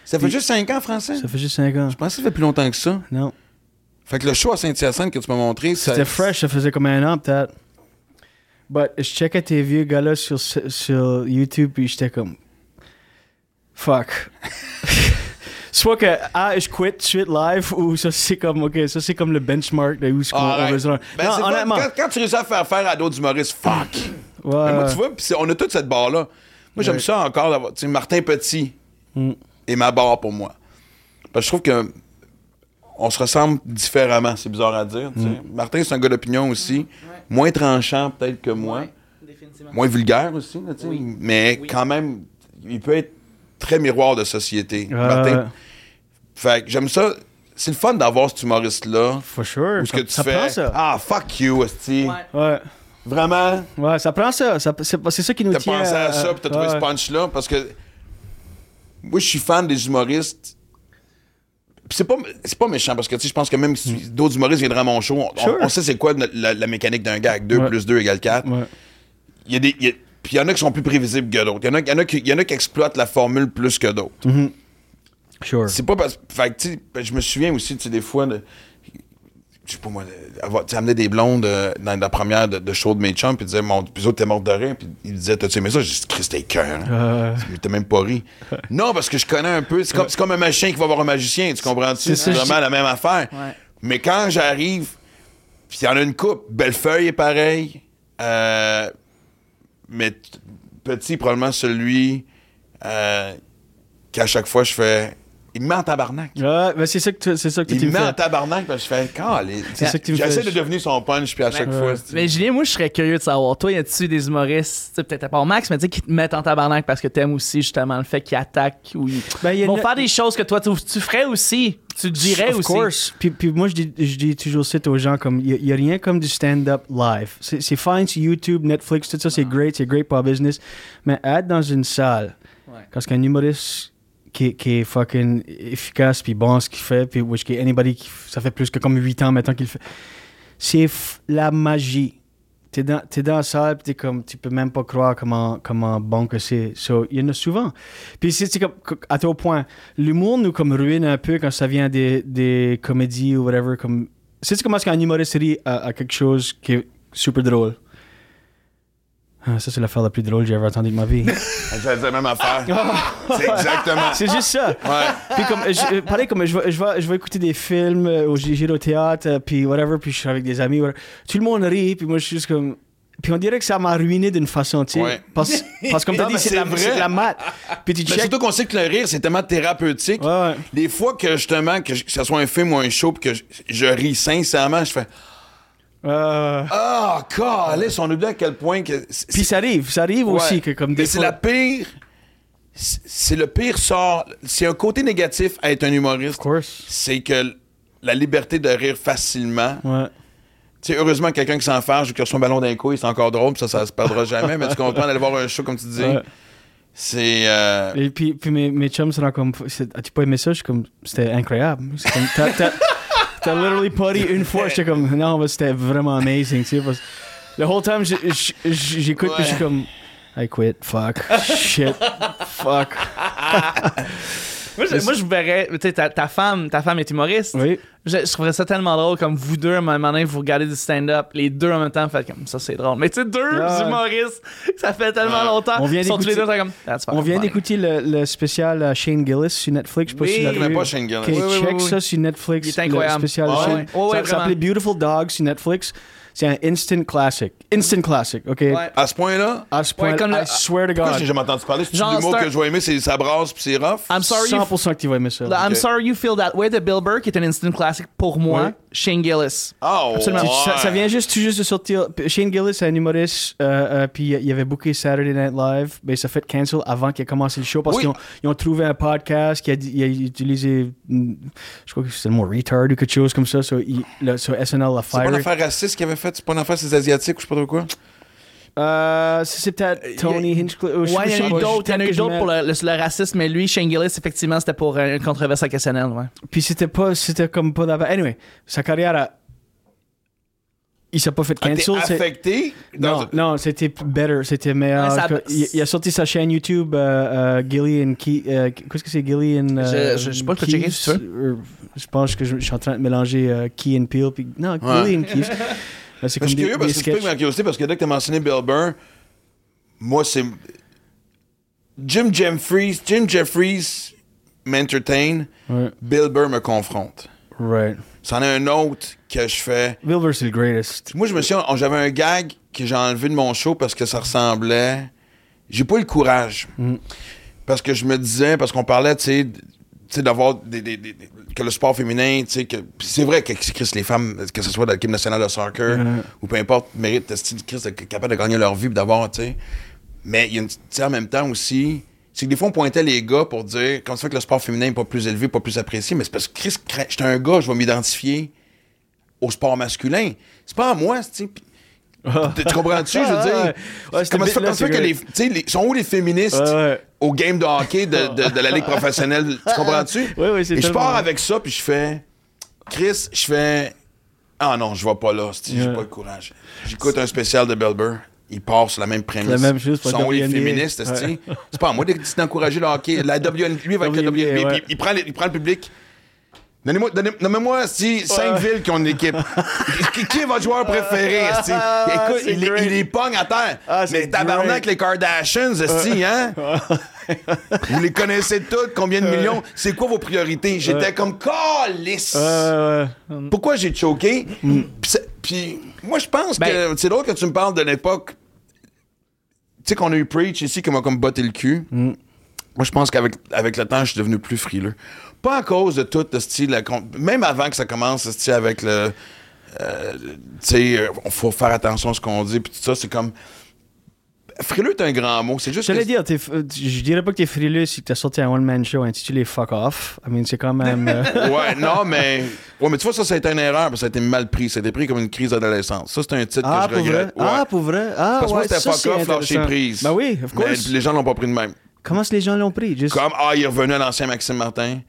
Ça fait juste 5 ans, français? ça fait juste 5 ans. Je pense que ça fait plus longtemps que ça. Non. Fait que le show à Saint-Hyacinthe que tu m'as montré, C'était fresh, ça faisait comme un an peut-être. But je checkais tes vieux gars-là sur, sur YouTube, puis j'étais comme. Fuck. *laughs* Soit que, ah, je quitte tout de suite live, ou ça c'est comme, ok, ça c'est comme le benchmark de où ce qu'on Ah, se rendre. Ben, pas- honnêtement. quand, quand tu réussis à faire faire à d'autres humoristes, fuck. *clears throat* ouais, Mais moi, tu vois, on a toute cette barre-là. Moi, j'aime Ouais. ça encore d'avoir. Tu sais, Martin Petit Mm. est ma barre pour moi. Parce que je trouve que on se ressemble différemment, c'est bizarre à dire. Mm. Martin, c'est un gars d'opinion aussi. Moins tranchant, peut-être que moi. Moins vulgaire aussi, là, mais quand même, il peut être très miroir de société. Martin. Fait que j'aime ça. C'est le fun d'avoir cet humoriste-là. For sure. Ce ça, que tu ça fais. prend ça. Ah, fuck you, esti. Ouais. Vraiment? Ouais, ça prend ça. ça c'est, c'est ça qui nous T'as tient. pensé à euh, ça, puis t'as trouvé ouais. ce punch-là, parce que moi, je suis fan des humoristes. C'est pas, pas méchant, parce que tu sais, je pense que même si d'autres humoristes viendraient à mon show, on, Sure. on sait c'est quoi la, la mécanique d'un gag. 2 Ouais. plus 2 égale 4. Ouais. Il y a des. il y a- puis il y en a qui sont plus prévisibles que d'autres. Il y en a, y en a qui, y en a qui exploitent la formule plus que d'autres. Sure. C'est pas parce fait que, tu sais, ben, je me souviens aussi, tu sais, des fois, de, je sais pas moi, avoir, amener des blondes euh, dans la première de, de show de mes chums, puis ils disaient, mon, puis étaient morts de rire, puis ils disaient, t'as-tu aimé ça? J'ai dit, Christ, t'es cœur. hein. Euh, t'as même pas ri. *laughs* Non, parce que je connais un peu. C'est comme, c'est comme un machin qui va voir un magicien, tu comprends-tu? C'est vraiment je- la même affaire. Ouais. Mais quand j'arrive, puis il y en a une coupe, Bellefeuille est pareil, euh, mais petit, probablement celui euh, qu'à chaque fois je fais. Il me met en tabarnak. ouais, ben c'est ça que tu, c'est ça que tu Il me me met en tabarnak, parce que je fais. Calé. C'est ça que tu me J'essaie de devenir son punch, puis à chaque Ouais. fois. Mais Julien, moi, je serais curieux de savoir, toi, y a-tu des humoristes, peut-être pas Max, mais tu sais, qui te mettent en tabarnak parce que t'aimes aussi justement le fait qu'ils attaquent ou ils Ben, vont une- faire des choses que toi, tu, tu ferais aussi. Tu dirais of aussi. course. Puis, puis moi, je dis, je dis toujours ça aux gens, comme, il n'y a, rien comme du stand-up live. C'est c'est fine sur YouTube, Netflix, tout ça, c'est great, c'est great pour business. Mais être dans une salle, Ouais. parce qu'un humoriste qui, qui est fucking efficace, puis bon ce qu'il fait, puis which anybody ça fait plus que comme 8 ans maintenant qu'il fait, c'est la magie. T'es dans, t'es dans la salle, puis comme, tu peux même pas croire comment, comment bon que c'est. So, il y en a souvent. Puis c'est comme, à tel point, l'humour nous comme ruine un peu quand ça vient des, des comédies ou whatever. Comme, c'est comment est-ce qu'un humoriste rit à, à quelque chose qui est super drôle. Ah, ça, c'est l'affaire la plus drôle que j'ai jamais entendue de ma vie. Dire la même affaire. c'est exactement. c'est juste ça. Ouais. Puis comme, je, euh, pareil, comme je vais, je, vais, je vais écouter des films euh, au j'irai au théâtre, euh, puis whatever, puis je suis avec des amis, whatever. tout le monde rit, puis moi je suis juste comme... Puis on dirait que ça m'a ruiné d'une façon, tu sais. Ouais. Parce, parce que comme t'as dit, c'est la- de la maths. Puis tu Mais check... surtout qu'on sait que le rire, c'est tellement thérapeutique. Ouais, ouais. Les fois que justement, que, je- que ce soit un film ou un show, puis que je, je ris sincèrement, je fais Euh, Ah, calisse, on oublie à quel point que. Puis ça arrive, ça arrive Ouais. aussi que comme Mais des c'est la pire. C'est le pire sort. C'est un côté négatif à être un humoriste. C'est que la liberté de rire facilement. Ouais. Tu sais, heureusement, quelqu'un qui s'en fâche ou qui reçoit un ballon d'un coup, c'est encore drôle, ça, ça se perdra jamais. mais tu comprends d'aller voir un show, comme tu dis. Ouais. C'est. euh, Et puis, puis mes, mes chums sont comme... As-tu pas aimé ça? Je suis comme... C'était incroyable. C'est comme... t'as literally potty une fois. J'étais comme... Non, mais c'était vraiment amazing, tu sais. parce- Le whole time, j'écoute, puis je suis comme... I quit. Fuck. Shit. Fuck. *laughs* Moi, je, moi, je verrais, tu sais, ta, ta femme, ta femme est humoriste. Oui. Je, je trouverais ça tellement drôle comme vous deux, à un moment donné, vous regardez du stand-up, les deux en même temps, faites comme ça, c'est drôle. Mais tu sais, deux Ah. humoristes, ça fait tellement Ouais. longtemps. On vient sont tous les deux comme. That's On vient d'écouter le, le spécial euh, Shane Gillis sur Netflix. Je sais pas Oui. si tu l'as pas Shane Gillis. Ok, Oui, oui, check oui, oui. ça sur Netflix. Il est incroyable. Le spécial de Ah Shane. ouais, ça ça s'appelait Beautiful Dog sur Netflix. C'est un instant classic. Instant classic, OK? Ouais. à ce point-là, À ce point, comme le- I swear to pourquoi God. j'ai jamais entendu parler? C'est Genre, le mot que je vais aimer, c'est ça brasse puis c'est rough? I'm sorry, you, 100% que tu vas aimer ça. the I'm sorry you feel that way de Bill Burr, qui est un instant classic pour moi. Ouais. Shane Gillis. Oh, Absolument. ouais. Ça, ça vient juste tout juste de sortir. Shane Gillis, c'est un humoriste, euh, euh, puis il avait booké Saturday Night Live, mais ça fait cancel avant qu'il ait commencé le show parce Oui. qu'ils ont, trouvé un podcast qui a, dit- il a utilisé, mm, je crois que c'était le mot retard ou quelque chose comme ça, sur, il, le- sur SNL la C'est pas une fire. affaire raciste qu'il avait faite, c'est pas une affaire c'est asiatique ou je sais pas trop quoi. Euh, c'est peut-être Tony Hinchcliffe. ou je- Ouais, il y en a eu d'autres. Il y en a eu que d'autres pour le, le- le racisme, mais lui, Shane Gillis, effectivement, c'était pour euh, une controverse avec SNL. Ouais. Puis c'était pas, c'était comme pas d'avant. Anyway, sa carrière a. Il s'est pas fait Ah, cancel. c'est- affecté? Non, non, c'était better, c'était meilleur. Que- il, il a sorti sa chaîne YouTube, euh, euh, Gilly and Key. euh, Qu'est-ce que c'est, Gilly and. euh, Je- je- je si tu euh, Je pense que je, je suis en train de mélanger euh, Key and Peel. Puis, non, Ouais. Gilly and Keys. *laughs* Là, c'est suis curieux parce que sketchs. ma curiosité parce que dès que tu as mentionné Bill Burr, moi c'est. Jim Jeffries, Jim Jeffries m'entertain, Ouais, Bill Burr me confronte. right. C'en est un autre que je fais. Wilbur, c'est le greatest. Moi, je me souviens, j'avais un gag que j'ai enlevé de mon show parce que ça ressemblait. J'ai pas eu le courage. Mm. Parce que je me disais, parce qu'on parlait, tu sais, d'avoir des, des- des- des- que le sport féminin, tu sais, que. c'est vrai que Chris, les femmes, que ce soit dans l'équipe nationale de soccer ou peu importe, méritent Chris d'être capable de gagner leur vie, d'avoir, tu sais. Mais il y a une, tu sais, en même temps aussi, c'est que des fois, on pointait les gars pour dire, comme ça que le sport féminin n'est pas plus élevé, pas plus apprécié, mais c'est parce que Chris, j'étais un gars, je vais m'identifier au sport masculin. C'est pas à moi, tu sais. Tu *laughs* tu comprends-tu, je veux dire? ouais. Comment ça fait, que les, tu sais, les- sont où les féministes Ouais, au game de hockey de, de- de la ligue *laughs* professionnelle? Tu comprends-tu? Ouais, ouais, c'est Et je pars avec ça, puis je fais, Chris, je fais, ah non, je vais pas là, j'ai Ouais. pas le courage. J'écoute un spécial de Bill Burr. Il part sur la même prémisse. La même chose pour Sont où les féministes. C'est pas à moi de- d'encourager le hockey. La WNBA, lui, avec la *laughs* WNBA, il, prend il prend le public. Donnez-moi, donnez, nommez-moi si cinq villes qui ont une équipe. *laughs* qui, qui est votre joueur préféré, esti? Écoute, c'est il, les- il les pogne à terre. Ah, Mais tabarnak, les Kardashians, esti, hein? *laughs* Vous les connaissez toutes, combien de millions? C'est quoi vos priorités? J'étais comme calice. Pourquoi j'ai choqué? Puis c'est- Puis moi, je pense Ben- que c'est drôle que tu me parles de l'époque. Tu sais qu'on a eu Preach ici qui m'a comme botté le cul. Moi, je pense qu'avec avec le temps, je suis devenu plus frileux. Pas à cause de tout le style, la même avant que ça commence, ce style avec le. euh, tu sais, euh, faut faire attention à ce qu'on dit, puis tout ça, c'est comme. Frileux est un grand mot. C'est juste. J'allais dire, je dirais pas que t'es frileux si t'as sorti un one-man show intitulé Fuck Off. I mean, c'est quand même. euh, *laughs* Ouais, *laughs* non, mais. Ouais, mais tu vois, ça, ça a été une erreur, parce que ça a été mal pris. Ça a été pris comme une crise d'adolescence. Ça, c'est un titre ah, que je pour vrai? regrette. Ouais. Ah, pour vrai? Ah, Parce que moi, ouais, c'était ça, fuck c'est off, lâcher prise. Ben oui, of Mais course. les gens l'ont pas pris de même. Comment est-ce que les gens l'ont pris? Juste... Comme, ah, il est revenu à l'ancien Maxime Martin.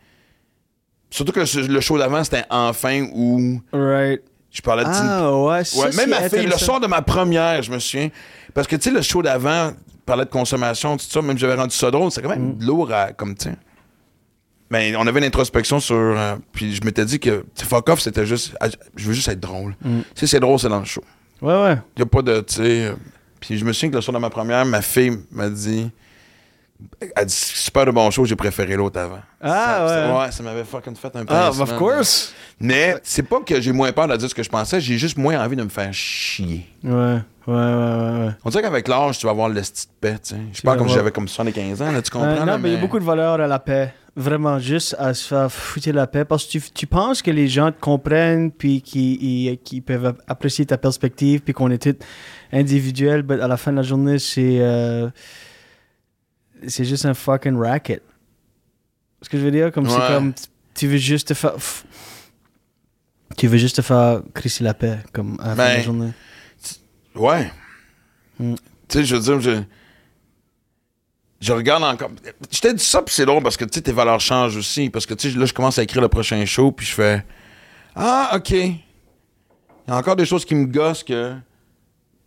Surtout que le, le show d'avant, c'était enfin où Right. je parlais de. Ah, ouais, ça, Ouais, même ma fille, le soir de ma première, je me souviens. Parce que, tu sais, le show d'avant parlait de consommation, tout ça, même j'avais rendu ça drôle, c'est quand même Mm. lourd à, comme, tu sais. Mais on avait une introspection sur. euh, puis je m'étais dit que, tu sais, fuck off, c'était juste. ah, Je veux juste être drôle. Mm. Si c'est drôle, c'est dans le show. Ouais, ouais. Il n'y a pas de, tu sais. euh, Puis je me souviens que le soir de ma première, ma fille m'a dit. Elle dit, super de bon show, j'ai préféré l'autre avant. Ah, Ça- ouais. Ouais, ça m'avait fucking fait un peu. Ah, of course. Mais c'est pas que j'ai moins peur de dire ce que je pensais, j'ai juste moins envie de me faire chier. Ouais, ouais, ouais, ouais. ouais. On dirait qu'avec l'âge, tu vas avoir le style de paix, tu sais. Je Tu pas comme si j'avais comme 75 ans, là, tu comprends? Euh, non, là, mais il y a beaucoup de valeur à la paix. Vraiment, juste à se faire foutre la paix. Parce que tu, tu penses que les gens te comprennent, puis qu'ils qu'ils peuvent apprécier ta perspective, puis qu'on est tous individuels, mais à la fin de la journée, c'est. euh, c'est juste un fucking racket. Ce que je veux dire, comme Ouais. c'est comme. tu- veux juste te faire. Tu veux juste te faire crisser la paix, comme à la fin de la Ben, journée. Ouais. Mm. Tu sais, je veux dire, je. Je regarde encore. Je t'ai dit ça, puis c'est drôle parce que tu sais, tes valeurs changent aussi. Parce que tu sais, là, je commence à écrire le prochain show, puis je fais. Ah, OK. Il y a encore des choses qui me gossent que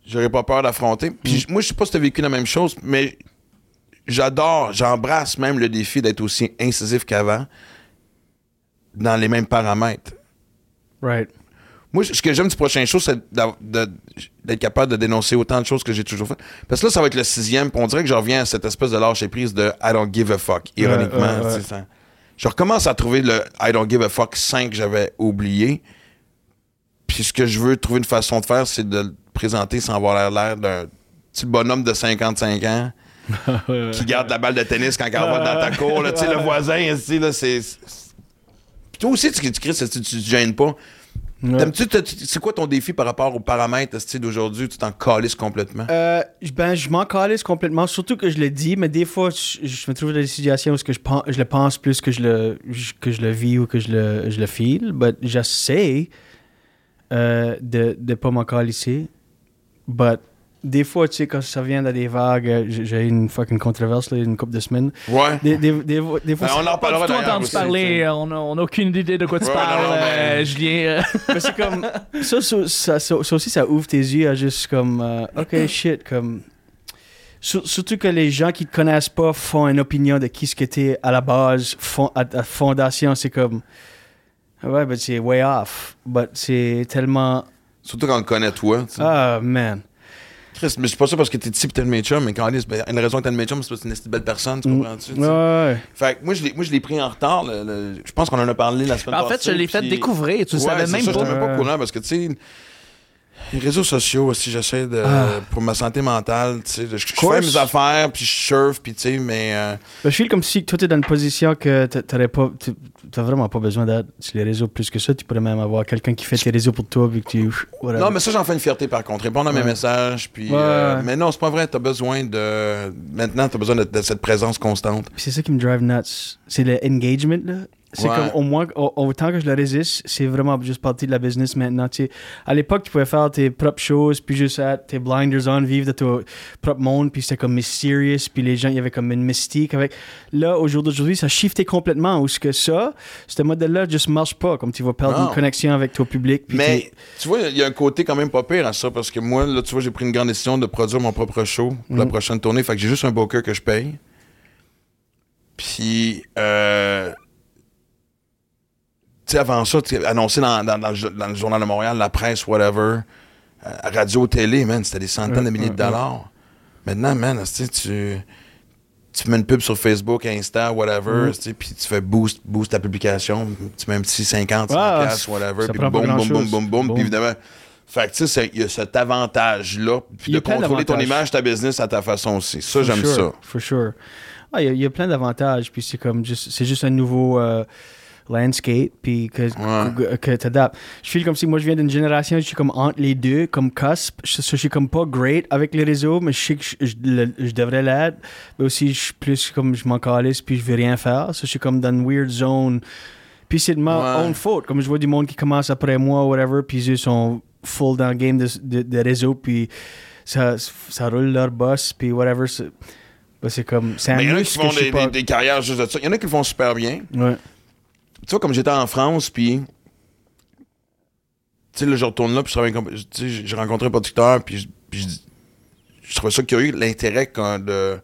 j'aurais pas peur d'affronter. Puis je- moi, je sais pas si t'as vécu la même chose, mais j'adore, j'embrasse même le défi d'être aussi incisif qu'avant dans les mêmes paramètres. Right. Moi, ce que j'aime du prochain show, c'est d'être capable de dénoncer autant de choses que j'ai toujours fait. Parce que là, ça va être le sixième, puis on dirait que je reviens à cette espèce de lâcher prise de I don't give a fuck, ironiquement. ouais, ouais. tu sais, ça. Je recommence à trouver le I don't give a fuck 5 que j'avais oublié. Puis ce que je veux trouver une façon de faire, c'est de le présenter sans avoir l'air- l'air d'un petit bonhomme de 55 ans *laughs* qui garde la balle de tennis quand elle va dans ta cour. là. Tu sais, le voisin, ici, là, c'est... Puis toi aussi, tu, tu, cries, tu, tu te gênes pas. Ouais. C'est quoi ton défi par rapport aux paramètres d'aujourd'hui? Tu t'en calisses complètement? Euh, ben, je m'en calisse complètement, surtout que je le dis, mais des fois, je, je me trouve dans des situations où que je, pense, je le pense plus que je le, je- que je le vis ou que je le, je le feel. But j'essaie euh, de ne pas m'en calisser. But des fois, tu sais, quand ça vient dans des vagues, euh, j'ai eu une fucking controverse, là, une couple de semaines. Ouais. Des, des, des, des fois, Ben, on en Pas du tout entendu parler, euh, on a, on a aucune idée de quoi tu Ouais, parles, non, euh, mais- Julien. *laughs* Mais c'est comme. Ça, ça, ça, aussi, ça ouvre tes yeux à juste comme. euh, ok, shit, comme. Sur- Surtout que les gens qui te connaissent pas font une opinion de qui ce que t'es à la base, fond, à, à fondation, c'est comme. Ouais, ben c'est way off. But c'est tellement. Surtout quand on le connaît, toi. tu sais. Ah, man. Chris, mais c'est pas ça parce que t'es type t'es le mes chums, mais quand ben, une raison que t'es le mes chums, c'est parce que c'est une belle personne, tu Mm. comprends-tu? Ouais, ouais. Fait que moi, je l'ai, moi, je l'ai pris en retard. le- le- je pense qu'on en a parlé la semaine en passée. fait, je l'ai fait découvrir, tu le Ouais, savais même ça, pas. j'étais même pas courant parce que, tu sais, les réseaux sociaux, si j'essaie de. Ah. Pour ma santé mentale, tu sais, je, je fais mes affaires, puis je surfe, puis tu sais, mais. euh, Ben, je feel comme si toi, t'es dans une position que t'a- t'aurais pas. T'as vraiment pas besoin d'être sur les réseaux plus que ça. Tu pourrais même avoir quelqu'un qui fait tes réseaux pour toi, puis que tu. whatever. Non, mais ça, j'en fais une fierté par contre. Répondre à mes Ouais. messages, puis. Ouais, euh, mais non, c'est pas vrai. T'as besoin de. Maintenant, t'as besoin de, de cette présence constante. C'est ça qui me drive nuts. C'est le engagement, là. C'est Ouais. comme, au moins, au- autant que je le résiste, c'est vraiment juste partie de la business maintenant. Tu sais, à l'époque, tu pouvais faire tes propres choses, puis juste être tes blinders on, vivre de ton propre monde, puis c'était comme mysterious, puis les gens, il y avait comme une mystique avec. Là, au jour d'aujourd'hui, ça a shifté complètement. Où ce que ça, ce modèle-là juste marche pas. Comme tu vas perdre Non. une connexion avec ton public. Mais tu vois, il y a un côté quand même pas pire à ça parce que moi, là, tu vois, j'ai pris une grande décision de produire mon propre show pour la Mhm. prochaine tournée. Fait que j'ai juste un booker que je paye. Puis, euh, sais, avant ça, tu annoncé dans, dans- dans le, jo- dans le Journal de Montréal, la presse, whatever, euh, radio, télé, man, c'était des centaines de milliers de dollars. Maintenant, man, tu tu. Tu mets une pub sur Facebook, Insta, whatever, tu sais, puis tu fais boost, boost ta publication, tu mets un petit 50, 100 Ah, piastres, whatever, ça puis boum, boum, boum, boum, boum, Boum. puis évidemment. Fait que, tu sais, il y a cet avantage-là, puis y de contrôler ton image, ta business à ta façon aussi. Ça, j'aime sure, ça. For sure. Ah, Il y, a- il y a plein d'avantages, puis c'est comme juste, c'est juste un nouveau euh, landscape, puis que, que, que t'adaptes. Je feel comme si moi je viens d'une génération, je suis comme entre les deux, comme cusp. Je, je suis comme pas great avec les réseaux, mais je sais que je, je- le- je devrais l'être. Mais aussi, je suis plus comme je m'en calisse, puis je veux rien faire. Je suis comme dans une weird zone. Puis c'est de ma Ouais. own faute. Comme je vois du monde qui commence après moi, whatever, puis ils sont full dans le game de, de, de réseau, puis ça, ça roule leur boss, puis whatever. C'est ben, comme. Mais il y en a qui font des, pas- des- des carrières juste de ça. Il y en a qui le font super bien. Ouais. Tu vois, comme j'étais en France, puis. Tu sais, là, je retourne là, puis je travaille j'ai- rencontré un producteur, puis je, je, trouvais ça curieux, l'intérêt quand de.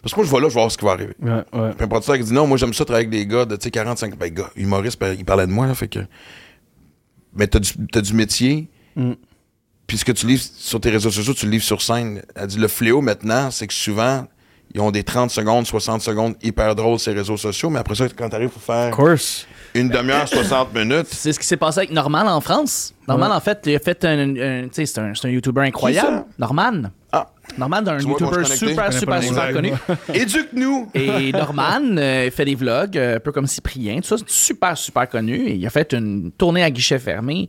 Parce que moi, je vois là, je vais voir ce qui va arriver. Ouais, ouais. Puis un producteur qui dit non, moi j'aime ça travailler avec des gars de tu sais, 45. Ben, gars, humoriste, ben, il parlait de moi, là, fait que. Mais t'as du, du métier, Mm. puis ce que tu livres sur tes réseaux sociaux, tu le livres sur scène. Elle dit le fléau maintenant, c'est que souvent, ils ont des 30 secondes, 60 secondes hyper drôles ces réseaux sociaux, mais après ça, quand t'arrives pour faire Of course. Une demi-heure, 60 minutes. C'est ce qui s'est passé avec Norman en France. Norman, Ouais. en fait, il a fait un. un- tu sais, c'est un, c'est un YouTuber incroyable. Norman. Ah. Norman, un YouTuber super, super, super connu. *laughs* Éduque-nous! *laughs* Et Norman euh, fait des vlogs, euh, un peu comme Cyprien, tout ça, c'est super, super connu. Et il a fait une tournée à guichet fermé.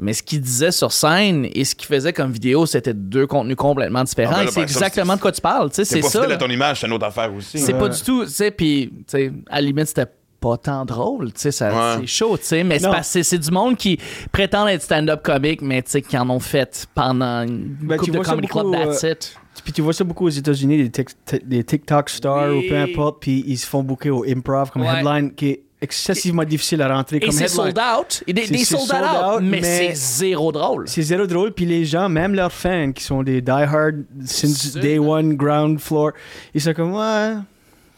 Mais ce qu'il disait sur scène et ce qu'il faisait comme vidéo, c'était deux contenus complètement différents. Ah, ben là, et c'est ben, exactement de quoi tu parles. tu sais, C'est C'est pas ça. fidèle à ton image, c'est une autre affaire aussi. C'est Ouais. pas du tout, tu sais, puis, tu sais, à la limite, c'était pas tant drôle, tu sais, ça- Ouais. c'est chaud, tu sais, mais c'est Non. parce que c'est du monde qui prétend être stand-up comique, mais tu sais, qui en ont fait pendant une Ben, tu couple de comedy club, that's euh, it. Puis tu vois ça beaucoup aux États-Unis, des, tic- t- des TikTok stars Oui. ou peu importe, puis ils se font booker au improv comme Ouais. headline qui est excessivement difficile à rentrer Et comme c'est headline. sold out, et des, C'est- des c'est sold, sold out, out, mais, mais- c'est zéro drôle. C'est zéro drôle, puis les gens, même leurs fans qui sont des die-hard since C'est- day one, ground floor, ils sont comme, ouais,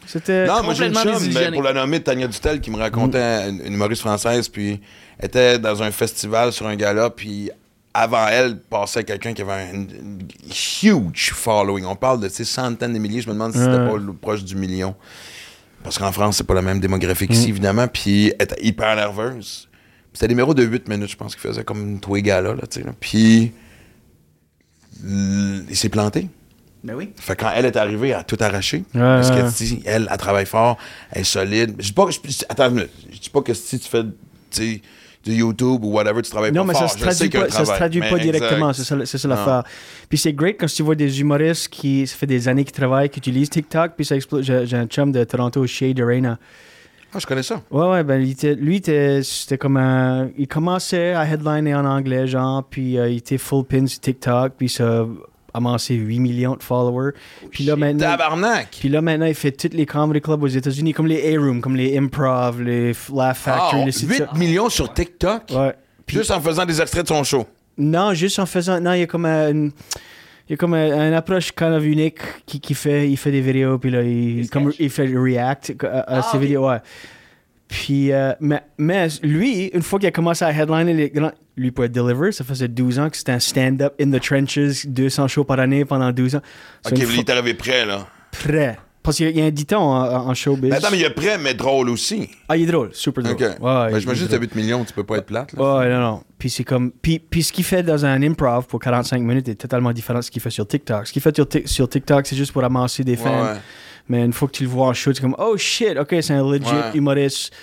c'était... Non, moi j'ai une chum, pour la nommer, Tania Dutel, qui me racontait une, une humoriste française, puis était dans un festival sur un gala, puis avant elle passait quelqu'un qui avait un huge following. On parle de centaines de milliers, je me demande si c'était pas le- proche du million. Parce qu'en France, c'est pas la même démographie qu'ici, évidemment, puis elle était hyper nerveuse. C'était des numéros de 8 minutes, je pense, qu'il faisait comme tous les gars-là, là, tu sais, là. Puis il s'est planté. Ben oui. Fait que quand elle est arrivée, elle a tout arraché. Ouais, parce ouais. qu'elle dit, elle, elle travaille fort, elle est solide. Je dis pas que, je- attends une minute. Je dis pas que si tu fais tu du YouTube ou whatever, tu travailles Non, pas mais fort. ça se traduit pas, ça se traduit Mais pas directement, c'est ça, c'est ça Non. l'affaire. Puis c'est great quand tu vois des humoristes qui, ça fait des années qu'ils travaillent, qui utilisent TikTok, puis ça explose. J'ai un chum de Toronto, Shade Arena. Ah, je connais ça. Ouais, ouais, ben lui, c'était comme un. Il commençait à headliner en anglais, genre, puis euh, il était full pin sur TikTok, puis ça amassé 8 millions de followers. Puis là, maintenant, Tabarnak! puis là, maintenant, il fait tous les comedy clubs aux États-Unis, comme les A-Room, comme les Improv, les Laugh Factory, Ah, les ci, 8 ça. millions sur TikTok? Ouais. Puis- Juste en faisant des extraits de son show? Non, juste en faisant. Non, il y a comme un. Il y a comme un- une approche kind of unique qui, qui fait. Il fait des vidéos, puis là, il, comme, il fait react à, à ces vidéos. Ouais. Puis, euh, mais, mais lui, une fois qu'il a commencé à headliner les grands. Lui, pour être deliver, ça faisait 12 ans que c'était un stand-up in the trenches, 200 shows par année pendant 12 ans. So, Ok, il arrivé prêt, là. prêt. Parce qu'il y a- il y a un dicton en, en showbiz. Mais attends, mais il est prêt, mais drôle aussi. Ah, il est drôle, super drôle. Ok. Ouais, Ben, J'imagine que t'as 8 millions, tu peux pas être plate, là. Ouais, non, non. Puis c'est comme. Puis, puis ce qu'il fait dans un improv pour 45 minutes est totalement différent de ce qu'il fait sur TikTok. Ce qu'il fait sur, Tik- sur TikTok, c'est juste pour amasser des fans. ouais. Mais une fois que tu le vois en show, c'est comme, oh shit, ok, c'est un legit Ouais. humoriste.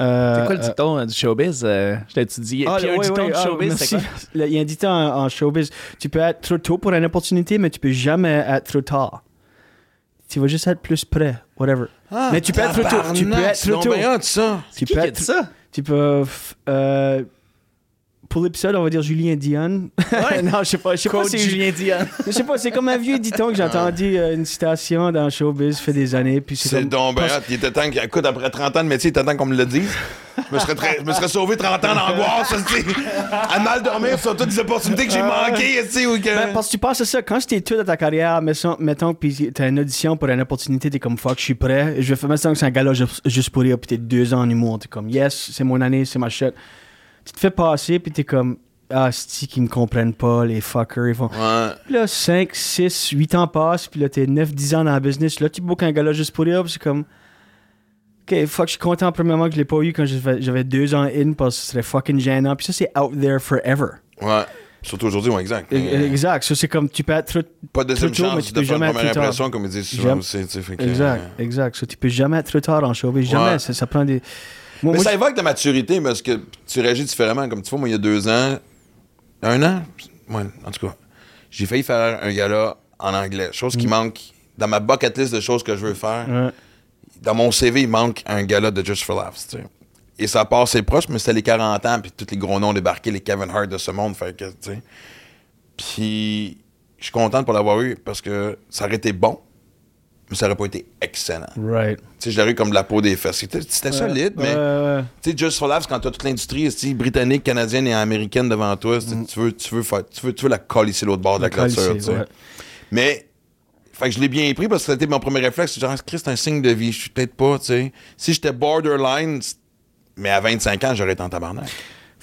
Euh, C'est quoi le dicton euh, du showbiz? Euh, je t'ai étudié. ah, Puis un ouais, dicton du ah, showbiz, c'est quoi? *laughs* Il y a un dicton en, en showbiz. Tu peux être trop tôt pour une opportunité, mais tu peux jamais être trop tard. Tu vas juste être plus près, whatever. Ah, Mais tu peux être trop tôt. Tu peux être trop tôt. Tu peux être dit ça? Tu peux. Pour l'épisode, on va dire Julien Dion. *laughs* non, je sais pas. Je sais pas si Julien Dion. *laughs* Je sais pas, c'est comme un vieux dicton que j'ai entendu euh, une citation dans Showbiz, fait des années. Puis c'est C'est donc hot. Il était temps que- écoute, après 30 ans de métier, il était temps qu'on me le dise. Je me serais, très- je me serais sauvé 30 ans d'angoisse, tu. À mal dormir sur toutes les opportunités que j'ai manquées, tu sais, que... Ben, parce que tu penses à ça, quand c'était tout dans ta carrière, mettons, mettons puis t'as une audition pour une opportunité, t'es comme fuck, je suis prêt. Je vais faire, mettons que c'est un gala juste, pour rire, puis t'es deux ans en humour, t'es comme yes, c'est mon année, c'est ma shot. Tu te fais passer, puis t'es comme ah, c'est qui me comprennent pas, les fuckers, ils font. Ouais. Puis là, 5, 6, 8 ans passent, puis là, t'es 9, 10 ans dans la business. Là, tu bookes un gala juste pour rire, puis c'est comme. Ok, fuck, je suis content, premièrement, que je l'ai pas eu quand j'avais j'avais deux ans in, parce que ce serait fucking gênant. Puis ça, c'est out there forever. Ouais. Surtout aujourd'hui, ouais, exact. E- Exact. Ça, c'est comme, tu peux être trop. Pas de deuxième tôt, mais chance tu peux jamais première être tard. impression, comme ils disent souvent Exact, euh, exact. Ça, tu peux jamais être trop tard en showbiz. Jamais. Ça prend des. Moi, Mais moi, ça évoque ta maturité parce que tu réagis différemment. Comme tu vois, moi, il y a deux ans, un an, ouais, en tout cas, j'ai failli faire un gala en anglais. Chose qui manque dans ma bucket list de choses que je veux faire. Mm. Dans mon CV, il manque un gala de Just for Laughs. tu sais. Et ça passe c'est proche, mais c'était les 40 ans, puis tous les gros noms débarqués, les Kevin Hart de ce monde. Fait que, tu sais. Puis, je suis content pour l'avoir eu parce que ça aurait été bon, mais ça aurait pas été excellent. Right. Tu sais, je l'aurais eu comme de la peau des fesses. C'était c'était solide, mais. Ouais. Tu sais, Just for Laughs, quand t'as toute l'industrie britannique, canadienne et américaine devant toi, Mm. tu, veux, tu, veux faire- tu, veux, tu veux la coller sur l'autre bord de la clôture. tu sais. Mais, fait que je l'ai bien pris parce que c'était mon premier réflexe. Genre, Christ, c'est un signe de vie. Je suis peut-être pas, tu sais. Si j'étais borderline, mais à 25 ans, j'aurais été en tabarnak.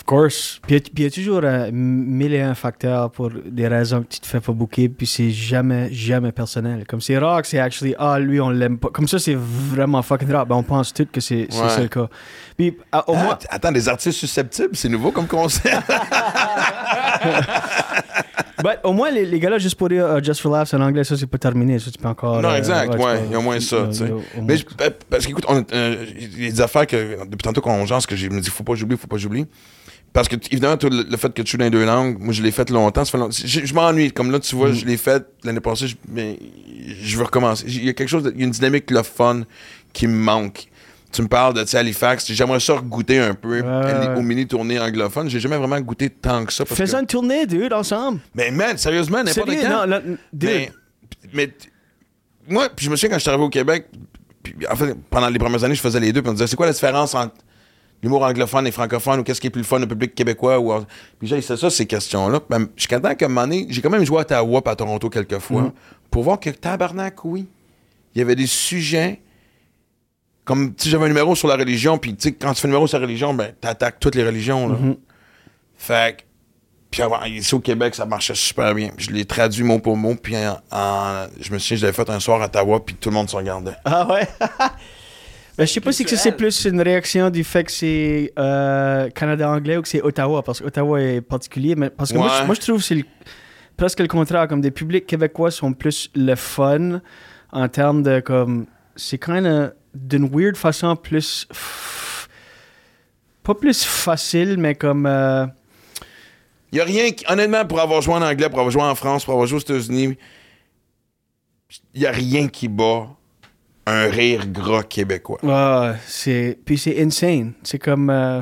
Course. Puis il y a toujours euh, mille et un facteurs pour des raisons que tu te fais pas booker, puis c'est jamais, jamais personnel? Comme c'est rare que c'est actually, ah, lui, on l'aime pas. Comme ça, c'est vraiment fucking rare. Ben, on pense tous que c'est c'est Ouais. ça le cas. Puis à- au Ah, moins. attends, des artistes susceptibles, c'est nouveau comme concept. *laughs* Ben, au moins, les, les gars-là, juste pour dire euh, Just for Laughs en anglais, ça, c'est pas terminé. Ça, tu peux encore. non, euh, exact, ouais. Il y a au moins ça, y a- y a au moins- Mais je- euh, parce qu'écoute, on- euh, il y a des affaires que, depuis tantôt qu'on jase, que j'ai me dit, faut pas j'oublie, faut pas j'oublie. Parce que, évidemment, le, le fait que tu joues dans les deux langues, moi, je l'ai fait longtemps. ça fait long- Je, je m'ennuie. Comme là, tu vois, je l'ai fait l'année passée, je- mais je veux recommencer. Il y a quelque chose, de- il y a une dynamique, le fun, qui me manque. Tu me parles de Halifax, j'aimerais ça goûter un peu Ouais, ouais. au mini-tournée anglophone. J'ai jamais vraiment goûté tant que ça. parce Faisons que- une tournée, dude, ensemble. Mais man, sérieusement, n'importe Sérieux, quand. non, dude. Mais, mais moi, puis je me souviens quand je suis arrivé au Québec, puis en fait, pendant les premières années, je faisais les deux, puis on me disait, c'est quoi la différence entre l'humour anglophone et francophone, ou qu'est-ce qui est plus le fun au public québécois, ou... Puis j'ai ça, ces questions-là. Ben, je suis content qu'à un moment donné, j'ai quand même joué à Ottawa à Toronto quelques fois, Mm. pour voir que tabarnak, oui, il y avait des sujets, comme, sais, j'avais un numéro sur la religion, puis tu sais, quand tu fais un numéro sur la religion, ben, t'attaques toutes les religions, là. Mm-hmm. Fait que, puis avant, ici au Québec, ça marchait super bien. Je l'ai traduit mot pour mot, puis en, en- je me souviens, je l'avais fait un soir à Ottawa, puis tout le monde se regardait. Ah ouais? *laughs* ben, je sais pas si que c'est plus une réaction du fait que c'est euh, Canada anglais ou que c'est Ottawa, parce que Ottawa est particulier. Mais parce que moi, Ouais. moi, je trouve que c'est le- presque le contraire. Comme des publics québécois sont plus le fun en termes de comme. C'est quand même d'une weird façon plus. f- Pas plus facile, mais comme. euh, Il y a rien qui, honnêtement, pour avoir joué en anglais, pour avoir joué en France, pour avoir joué aux États-Unis, il y a rien qui bat un rire gras québécois. Ah, c'est puis c'est insane. C'est comme euh,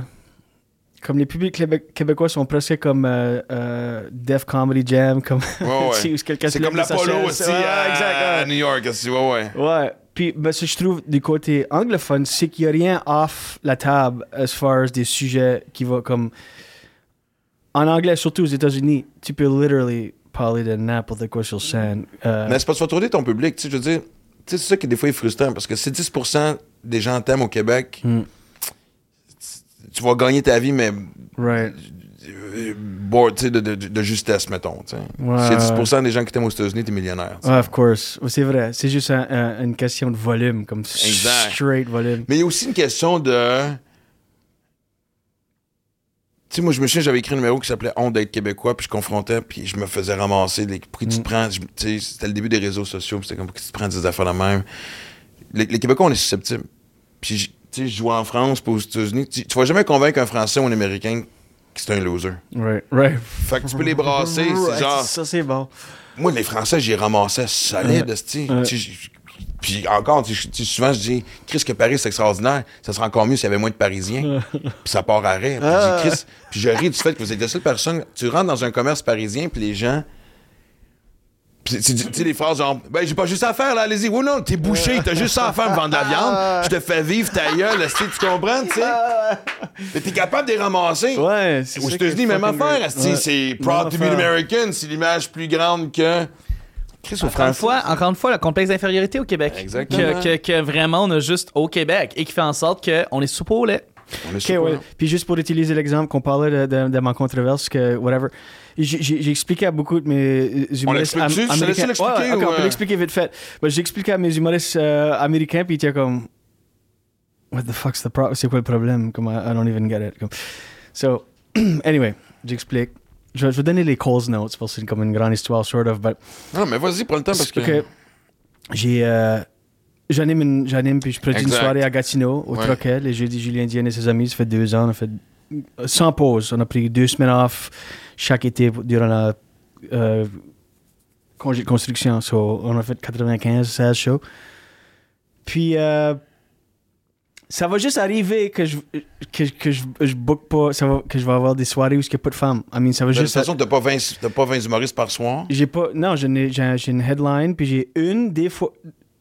comme les publics québé- québécois sont presque comme euh, euh, Def Comedy Jam, comme Ouais, se *laughs* C'est comme l'Apollo aussi à, exact, à New York. aussi, Ouais, ouais. Ouais. Puis, ben, ce que je trouve du côté anglophone, c'est qu'il n'y a rien off la table as far as des sujets qui vont comme. En anglais, surtout aux États-Unis, tu peux literally parler de n'importe quoi sur scène. Euh, Mais c'est pas de retourner ton public, tu sais, je veux dire. C'est ça qui des fois est frustrant parce que si 10% des gens t'aiment au Québec, Hmm. tu vas gagner ta vie, mais right. euh, bon, de, de, de justesse, mettons. Ouais, a 10% des gens qui t'aiment aux États-Unis, t'es millionnaire. Ouais, of course. C'est vrai. C'est juste un- un- une question de volume, comme Exact. straight volume. Mais il y a aussi une question de. Sais, moi, je me souviens, j'avais écrit un numéro qui s'appelait Honte d'être québécois, puis je confrontais, puis je me faisais ramasser. Les, tu te prends. Tu sais, c'était le début des réseaux sociaux, puis c'était comme, tu te prends des affaires de même? Les, les Québécois, on est susceptibles. Puis, je- tu sais, je joue en France, puis aux États-Unis. Tu, tu vas jamais convaincre un Français ou un Américain que c'est un loser. Right, right. Fait que tu peux les brasser. C'est *laughs* genre. Ça, c'est bon. Moi, les Français, j'y ramassais solide, Ouais. Ouais. Puis encore, tu souvent, je dis, Chris, que Paris, c'est extraordinaire. Ça serait encore mieux s'il y avait moins de Parisiens. *laughs* puis ça part à rire. Puis, je dis, Chris, puis je ris du fait que vous êtes la seule personne. Tu rentres dans un commerce parisien, puis les gens. Puis tu sais, les phrases genre, ben, j'ai pas juste à faire, là, allez-y. Oui, non, t'es bouché, t'as juste ça à faire, me vendre de la viande. Je te fais vivre ta gueule, tu comprends, tu sais? Mais t'es capable de les ramasser. Ouais, c'est Aux États-Unis, même affaire. C'est proud to be. American. C'est l'image plus grande que. Chris, au Encore une, fois, encore une fois, le complexe d'infériorité au Québec. Exactement. Que, que, que vraiment on a juste au Québec et qui fait en sorte qu'on est soupe au lait. On est Ok, super. ouais. Puis juste pour utiliser l'exemple qu'on parlait de, de, de ma controverse, que whatever, j'ai expliqué à beaucoup de mes humoristes am- te laisses américains. l'expliquer Ouais, ouais, ok, ou, on peut euh? l'expliquer vite fait. Ben, j'ai expliqué à mes humoristes euh, américains, puis ils étaient comme, What the fuck's the problem? C'est quoi le problème? Comme, I, I don't even get it. Comme, so, *clears throat* anyway, j'explique. Je, vais- je vais donner les cause notes parce que c'est comme une grande histoire, sort of, but Non, mais vas-y, prends le temps parce que. J'ai. euh, J'anime, une- j'anime puis je produis Exact. une soirée à Gatineau, au Ouais. Troquet, les jeudis Julien Diane et ses amis. Ça fait deux ans. On a fait sans pause. On a pris deux semaines off chaque été durant la euh, construction. So, on a fait 95, 16 shows. Puis, euh, ça va juste arriver que je, que, que je, je book pas, ça va, que je vais avoir des soirées où il n'y a pas de femmes. I mean, ça va De toute juste. façon, t'as pas 20 t'as pas 20 humoristes par soir. J'ai pas. Non, j'ai j'ai une headline, puis j'ai une, des fois.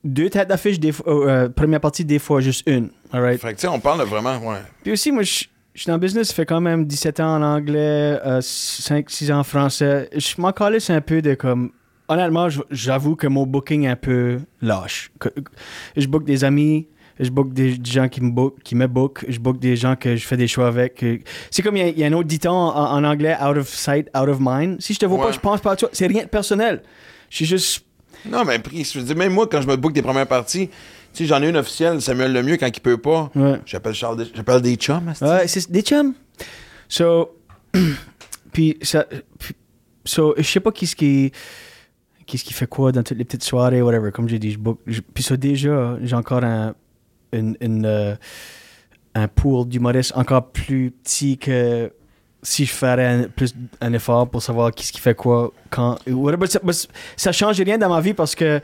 Deux têtes d'affiche, des fois. euh, euh, première partie, des fois, juste une. Alright. Fait que, tu sais, on parle vraiment. Ouais. Puis aussi, moi, je je suis dans le business, ça fait quand même 17 ans en anglais, 5-6 ans en français. Je m'en calisse un peu de comme. Honnêtement, j'avoue que mon booking est un peu lâche. Je book des amis, je book des gens qui me book, qui me book, je book des gens que je fais des choix avec. C'est comme il y a- il y, a un autre dicton en, en anglais, out of sight, out of mind. Si je te vois Ouais. pas, je pense pas à toi. C'est rien de personnel. Je suis juste. Non, mais pris. Je veux dire, même moi, quand je me book des premières parties, tu sais, j'en ai une officielle, Samuel Lemieux, quand il peut pas. Ouais. J'appelle Charles des- j'appelle des chums. Ouais, c'est des chums. So, *clears throat* puis ça, puis- so, je sais pas qu'est-ce qui, qu'est-ce qui fait quoi dans toutes les petites soirées, whatever. Comme j'ai dit, je book. je- puis ça déjà, j'ai encore un, une, une, euh, un pool d'humoristes encore plus petit que si je ferais un, plus un effort pour savoir qu'est-ce qui fait quoi, quand, whatever. Ça, ça change rien dans ma vie parce que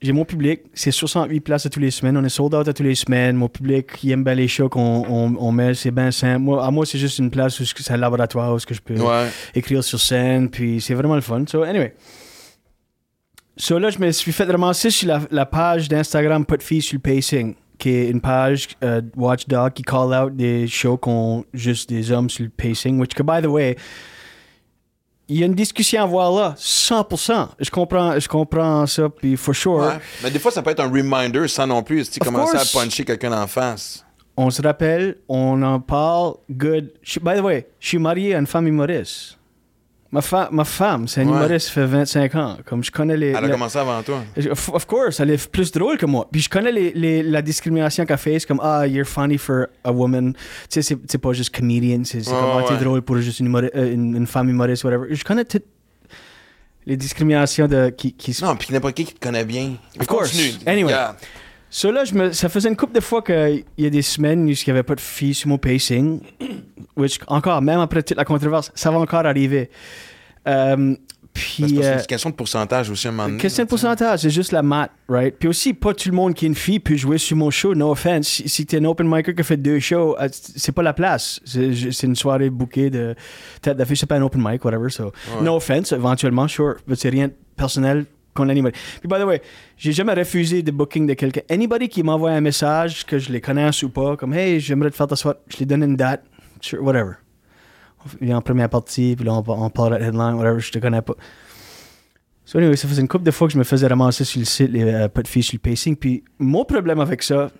j'ai mon public, c'est 68 places à tous les semaines. On est sold out à tous les semaines. Mon public, il aime bien les shows qu'on on, on met. C'est bien simple. Moi, à moi, c'est juste une place où c'est un laboratoire où ce que je peux Ouais. écrire sur scène. Puis c'est vraiment le fun. So, anyway. So là, je me suis fait ramasser sur la, la page d'Instagram Pas de filles sur le pacing, qui est une page euh, Watchdog qui call out des shows qui ont juste des hommes sur le pacing. Which, que, by the way, il y a une discussion à avoir là, 100%. Je comprends, je comprends ça, puis for sure. Ouais. Mais des fois, ça peut être un reminder sans non plus, si tu commences à puncher quelqu'un en face. On se rappelle, on en parle, good. By the way, je suis marié à une femme humoriste. Ma, fa- ma femme, c'est une Ouais. humoriste, ça fait 25 ans. Comme je connais les. Elle a commencé avant toi. Of, of course, elle est plus drôle que moi. Puis je connais les, les- la discrimination qu'elle fait. C'est comme, ah, you're funny for a woman. Tu sais, c'est- c'est pas juste comedian. C'est c'est Ouais, comme, ah, t'es ouais. drôle pour juste une, humori- euh, une, une femme humoriste, whatever. Je connais toutes les discriminations de, qui, qui Non, puis n'importe qui qui te connaît bien. Of course. Continue. Anyway. So là, je me, ça faisait une couple de fois qu'il y a des semaines où il n'y avait pas de filles sur mon pacing. *coughs* Which, encore, même après toute la controverse, ça va encore arriver. Euh, Puis, c'est euh, une question de pourcentage aussi, un moment question de pourcentage, c'est juste la maths, right? Puis aussi, pas tout le monde qui est une fille peut jouer sur mon show, no offense. Si, si t'es un open micer qui a fait deux shows, euh, c'est pas la place. C'est une soirée bouquée de tête d'affiche, c'est pas un open mic, whatever. So, no offense, éventuellement, sure. Mais c'est rien de personnel qu'on anybody. Puis, by the way, j'ai jamais refusé de booking de quelqu'un. Anybody qui m'envoie un message, que je les connaisse ou pas, comme, hey, j'aimerais te faire ta soirée, je lui donne une date, sure, whatever. On vient en première partie, puis là, on, on parle la headline, whatever, je te connais pas. So anyway, ça faisait une couple de fois que je me faisais ramasser sur le site, les euh, pas de filles sur le pacing. Puis mon problème avec ça,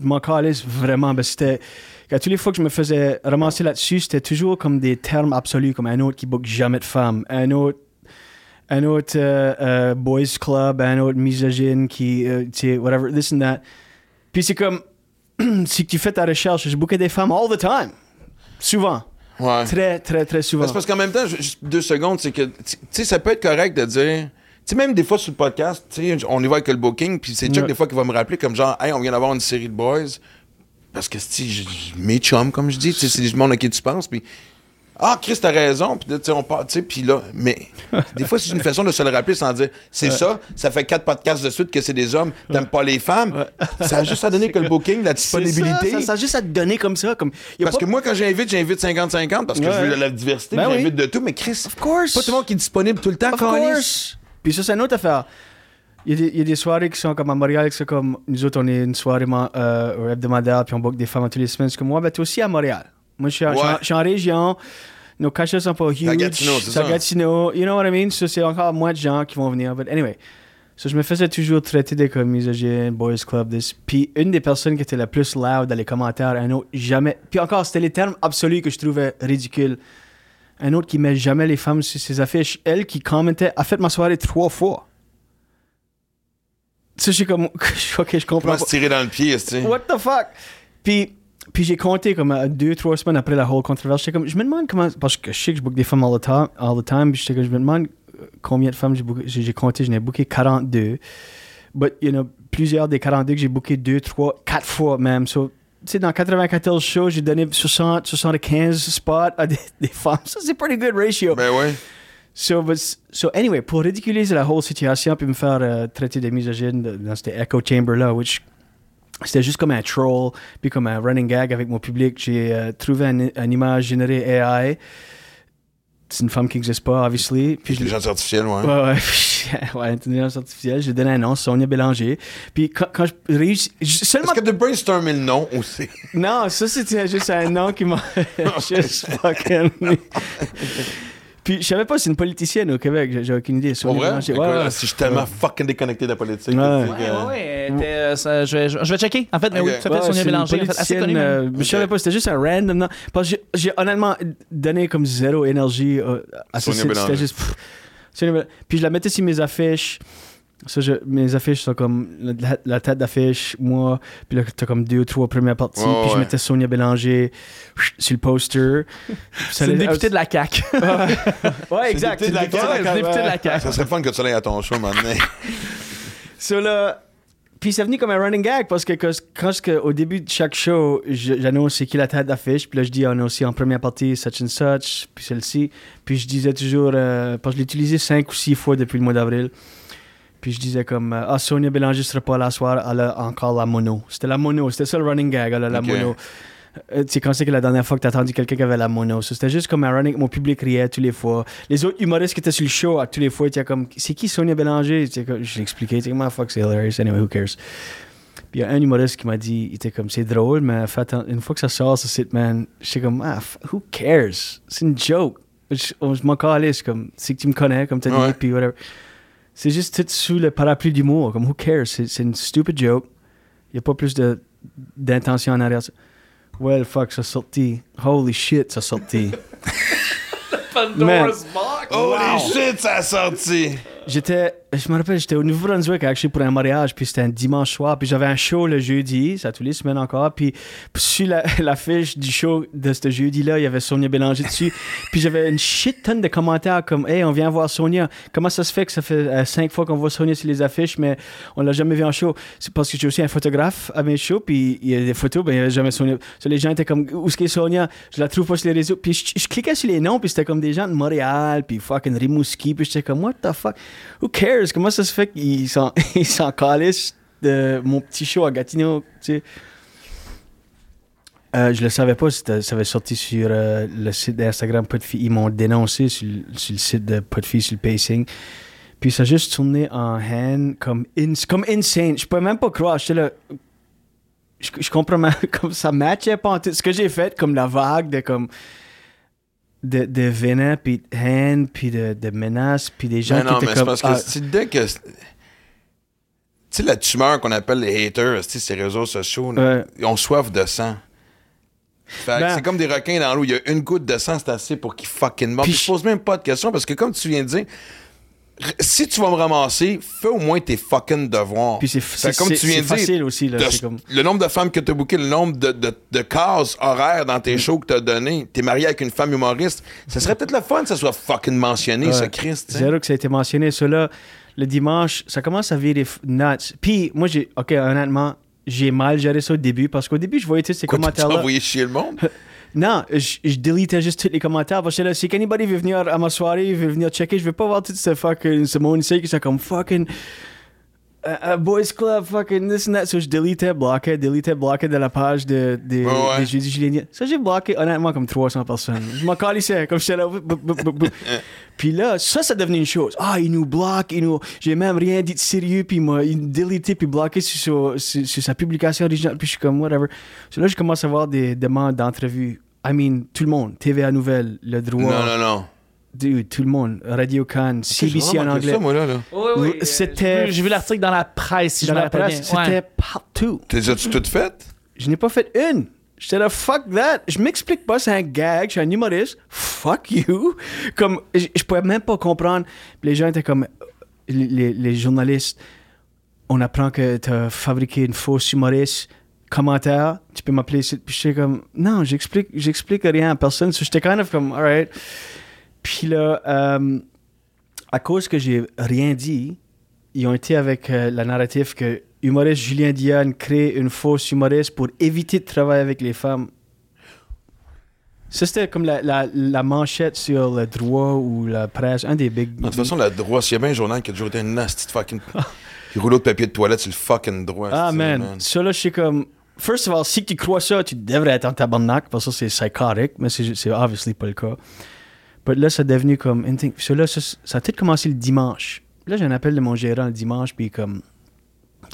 je m'en calisse vraiment, ben, c'était qu'à toutes les fois que je me faisais ramasser là-dessus, c'était toujours comme des termes absolus, comme un autre qui book jamais de femmes, un autre, un autre euh, euh, boys club, un autre misogyne qui, euh, tu sais, whatever, this and that. Puis c'est comme, *clears throat* si tu fais ta recherche, je bookais des femmes all the time, souvent, Ouais. très, très, très souvent. C'est parce qu'en même temps, juste deux secondes, c'est que, tu sais, ça peut être correct de dire. Tu sais, même des fois sur le podcast, tu sais, on y va avec le booking, puis c'est Chuck Ouais. des fois qui va me rappeler comme genre, hey, on vient d'avoir une série de boys. Parce que, tu mes chums, comme je dis, tu sais, c'est du monde à qui tu penses, puis. Ah, Chris, t'as raison, puis là, tu sais, on part, tu sais, puis là. Mais *laughs* des fois, c'est une façon de se le rappeler sans dire, c'est ça, ça fait quatre podcasts de suite que c'est des hommes, t'aimes pas les femmes. *laughs* Ça a juste à donner que le booking, la disponibilité. Ça, ça, ça a juste à te donner comme ça. Comme, y a Parce pas- que moi, quand j'invite, j'invite 50-50 parce que Ouais. je veux de la diversité, Ben oui. j'invite de tout, mais Chris, Of course. pas tout le monde qui est disponible tout le temps, Of course. Puis ça, c'est une autre affaire. Il y, a des, il y a des soirées qui sont comme à Montréal, qui sont comme nous autres, on est une soirée euh, hebdomadaire, puis on book des femmes toutes les semaines. C'est comme moi, ben, t'es aussi à Montréal. Moi, je suis, en- je suis en- Ouais. je suis en région. Nos cachets sont pas huge. Gatineau, c'est ça. Gatineau. You know what I mean? So, c'est encore moins de gens qui vont venir. But anyway. So, je me faisais toujours traiter de comme misogyne, boys club, this. Puis une des personnes qui était la plus loud dans les commentaires, un autre jamais. Puis encore, c'était les termes absolus que je trouvais ridicules. Un autre qui met jamais les femmes sur ses affiches. Elle qui commentait, a fait ma soirée trois fois. Ça, je suis comme, *laughs* ok, je comprends Comment se tirer dans le pied, tu. What the fuck? Puis, puis j'ai compté comme euh, deux, trois semaines après la whole controverse. Comme, je me demande comment. Parce que je sais que je book des femmes all the time. All the time puis comme, je me demande euh, combien de femmes j'ai compté, j'en ai booké 42. But, you know, plusieurs des 42 que j'ai booké deux, trois, quatre fois même. So, tu sais, dans 94 shows, j'ai donné 60, 75 spots à des, *laughs* des femmes. Ça, c'est pretty good ratio. Ben ouais. So, but, so anyway, pour ridiculiser la whole situation puis me faire euh, traiter de misogyne dans cette echo chamber là, which c'était juste comme un troll puis comme un running gag avec mon public, j'ai euh, trouvé un- une image générée AI. C'est une femme qui n'existe pas, obviously. Puis Intelligence artificielle, ouais. Ouais, ouais, *laughs* ouais, intelligence artificielle. J'ai donné un nom, Sonia Bélanger. Puis quand, quand je réussis, seulement Est-ce que de brainstormer le nom aussi? non, ça c'était juste un nom qui m'a *laughs* *laughs* juste fucking. Puis je savais pas si c'est une politicienne au Québec, j'ai aucune idée. Sonia vrai? Ouais, ouais. Si je suis tellement fucking déconnecté de la politique. Ouais. Ouais, ouais, ouais. euh, ça, je, vais, je vais checker. En fait, mais Ok. oui, fait Sonia Bélanger. En fait, assez politicienne, connue. euh, même. Je savais pas, c'était juste un random nom. Parce que j'ai- honnêtement donné comme zéro énergie euh, à ce Sonia site. C'était juste. pff, Sonia Bélanger. Puis je la mettais sur mes affiches. Ça, je- mes affiches sont comme la, la tête d'affiche, moi, puis là, t'as comme deux ou trois premières parties, Ouais, puis je ouais. mettais Sonia Bélanger sur le poster. C'est le député de la CAQ. Ouais, exact. député de la c'est le CAQ, député de la député de la CAQ. Ça serait fun que tu sois à ton show maintenant. *laughs* So là, puis c'est venu comme un running gag parce que quand je- que- au début de chaque show, je- j'annonce c'est qui la tête d'affiche, puis là je dis on a aussi en première partie such and such, puis celle-ci, puis je disais toujours, euh, parce que je l'ai utilisé cinq ou six fois depuis le mois d'avril, puis je disais comme euh, ah Sonia Bélanger sera pas là soir, elle a encore la mono. C'était la mono, c'était ça le running gag, elle a la mono. Euh, tu sais, quand c'est que la dernière fois que t'as entendu quelqu'un qui avait la mono, So, c'était juste comme un running, mon public riait tous les fois. Les autres humoristes qui étaient sur le show, à tous les fois, ils étaient comme, c'est qui Sonia Bélanger? Je l'expliquais, tu comment fuck, c'est hilarious, anyway, who cares? Puis il y a un humoriste qui m'a dit, il était comme, c'est drôle, mais une fois que ça sort, ce site, man, j'étais comme, ah, who cares? C'est une joke. Je, je m'en calisse, comme, c'est que tu me connais, comme t'as dit, puis whatever. C'est juste tout sous le parapluie d'humour, comme, who cares? C'est c'est une stupid joke. Il n'y a pas plus de- d'intention en arrière. Well, fuck, ça sorti. Holy shit, ça sorti. Man. Holy shit, ça a sorti! *laughs* J'étais je me rappelle, j'étais au Nouveau-Brunswick pour un mariage, puis c'était un dimanche soir, puis j'avais un show le jeudi, ça tous les semaines encore, puis sur la, *laughs* l'affiche du show de ce jeudi-là, il y avait Sonia Bélanger dessus, *laughs* puis j'avais une shit tonne de commentaires comme « Hey, on vient voir Sonia, comment ça se fait que ça fait euh, cinq fois qu'on voit Sonia sur les affiches, mais on l'a jamais vu en show? » C'est parce que j'ai aussi un photographe à mes shows, puis il y a des photos, ben il y avait jamais Sonia. So, les gens étaient comme « Où est-ce qu'est Sonia? » Je la trouve pas sur les réseaux, puis je, je cliquais sur les noms, puis c'était comme des gens de Montréal, puis fucking Rimouski, puis j'étais comme « What the fuck? Who cares? Comment ça se fait qu'ils s'en, *laughs* de mon petit show à Gatineau, tu sais? Euh, je le savais pas, ça avait sorti sur euh, le site d'Instagram filles. Ils m'ont dénoncé sur, le- site de filles, sur le pacing. Puis ça a juste tourné en hand comme, ins- comme insane. Je peux même pas croire. Je comprends même, *laughs* comme ça matchait pas en tout. Ce que j'ai fait, comme la vague de comme. De, de venin, puis de haine, puis de, de menaces, puis des gens Mais qui non, étaient mais comme. parce que ah, c'est dès que. Tu sais, la tumeur qu'on appelle les haters, ces réseaux sociaux, Ouais. ils ont soif de sang. Fait que Ben- c'est comme des requins dans l'eau. Il y a une goutte de sang, c'est assez pour qu'ils fucking mordent. Puis je pose même pas de questions parce que, comme tu viens de dire, si tu vas me ramasser, fais au moins tes fucking devoirs. Puis c'est comme tu viens de dire, facile aussi. Là, de- comme... Le nombre de femmes que tu as booké, le nombre de, de, de cases horaires dans Mm. tes shows que tu as donné, tu es marié avec une femme humoriste, ça serait peut-être le fun que ça soit fucking mentionné, Ouais. ce Christ. tu sais. Zéro que ça a été mentionné. Cela, le dimanche, ça commence à virer nuts. Puis, moi, j'ai, OK, honnêtement, j'ai mal géré ça au début parce qu'au début, je voyais tous ces tu commentaires-là. envoyé chier le monde? *laughs* Non, je, je juste tous les commentaires parce que là, si anybody veut venir à ma soirée, veut venir checker, je veux pas voir tout ce fucking, ce monde ici qui sont comme fucking. euh, boys Club, fucking this and that. So, je délitais, bloquais, délitais, bloquais de la page de, de, Ouais, ouais. Julienien. Ça, j'ai bloqué honnêtement comme 300 personnes. Je m'en calissais, comme j'étais là. *laughs* Puis là, ça, ça devenait une chose. Ah, il nous bloque, il nous... j'ai même rien dit de sérieux, puis il m'a il m'a délité, puis bloqué sur, sa- sur, sur sa publication originale, puis je suis comme, whatever. So là, je commence à avoir des demandes d'entrevue. I mean, tout le monde. TVA Nouvelle, Le Droit, Non, non, non. dude, tout le monde. Radio Cannes, CBC en anglais. ça, moi, là. là. Oui, oui, c'était- J'ai vu l'article dans la presse, si Dans je me la rappelle presse, bien. c'était Ouais. partout. T'es as-tu tout fait? Je n'ai pas fait une. J'étais là, fuck that. Je m'explique pas, c'est un gag, je suis un humoriste. Fuck you. Comme, je, je pouvais même pas comprendre. Puis les gens étaient comme, les, les- les journalistes, on apprend que tu as fabriqué une fausse humoriste. Commentaire, tu peux m'appeler. Puis j'étais comme, non, j'explique, j'explique rien à personne. So j'étais kind of comme, alright. Puis là, euh, à cause que j'ai rien dit, ils ont été avec euh, la narrative que humoriste Julien Diane crée une fausse humoriste pour éviter de travailler avec les femmes. Ça, c'était comme la, la, la manchette sur le droit ou la presse, un des big... De toute façon, la droit, s'il y a bien un journal qui a toujours été un nasty fucking. *laughs* Puis rouleau de papier de toilette sur le fucking droit. Ah, c'est- man. Ça, là, je suis comme... First of all, si tu crois ça, tu devrais être en tabarnak, parce que c'est psychotic, mais c'est obviously pas le cas. Mais là, ça est devenu comme... Ça, ça, a tout commencé le dimanche. Là, j'ai un appel de mon gérant le dimanche, puis comme...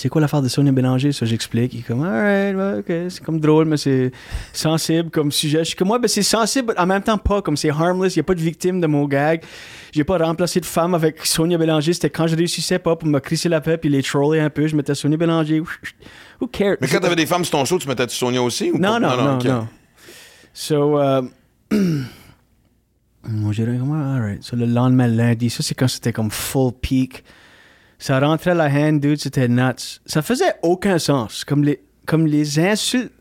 C'est quoi l'affaire de Sonia Bélanger? Ça, j'explique. Il est comme, alright, ok, c'est comme drôle, mais c'est sensible comme sujet. Je suis comme, ouais, ben c'est sensible, en même temps pas, comme c'est harmless, il n'y a pas de victime de mon gag. J'ai pas remplacé de femme avec Sonia Bélanger. C'était quand je réussissais pas pour me crisser la paix puis les troller un peu. Je mettais Sonia Bélanger. Who cares? Mais quand t'avais des femmes sur ton show, tu mettais-tu Sonia aussi? Ou Non, pas? non, non, ok. non. So, euh, gérant, comme, ah, alright. So, le lendemain, lundi, ça, c'est quand c'était comme full peak. Ça rentrait la hand, dude, c'était nuts. Ça faisait aucun sens. Comme les, comme les insultes.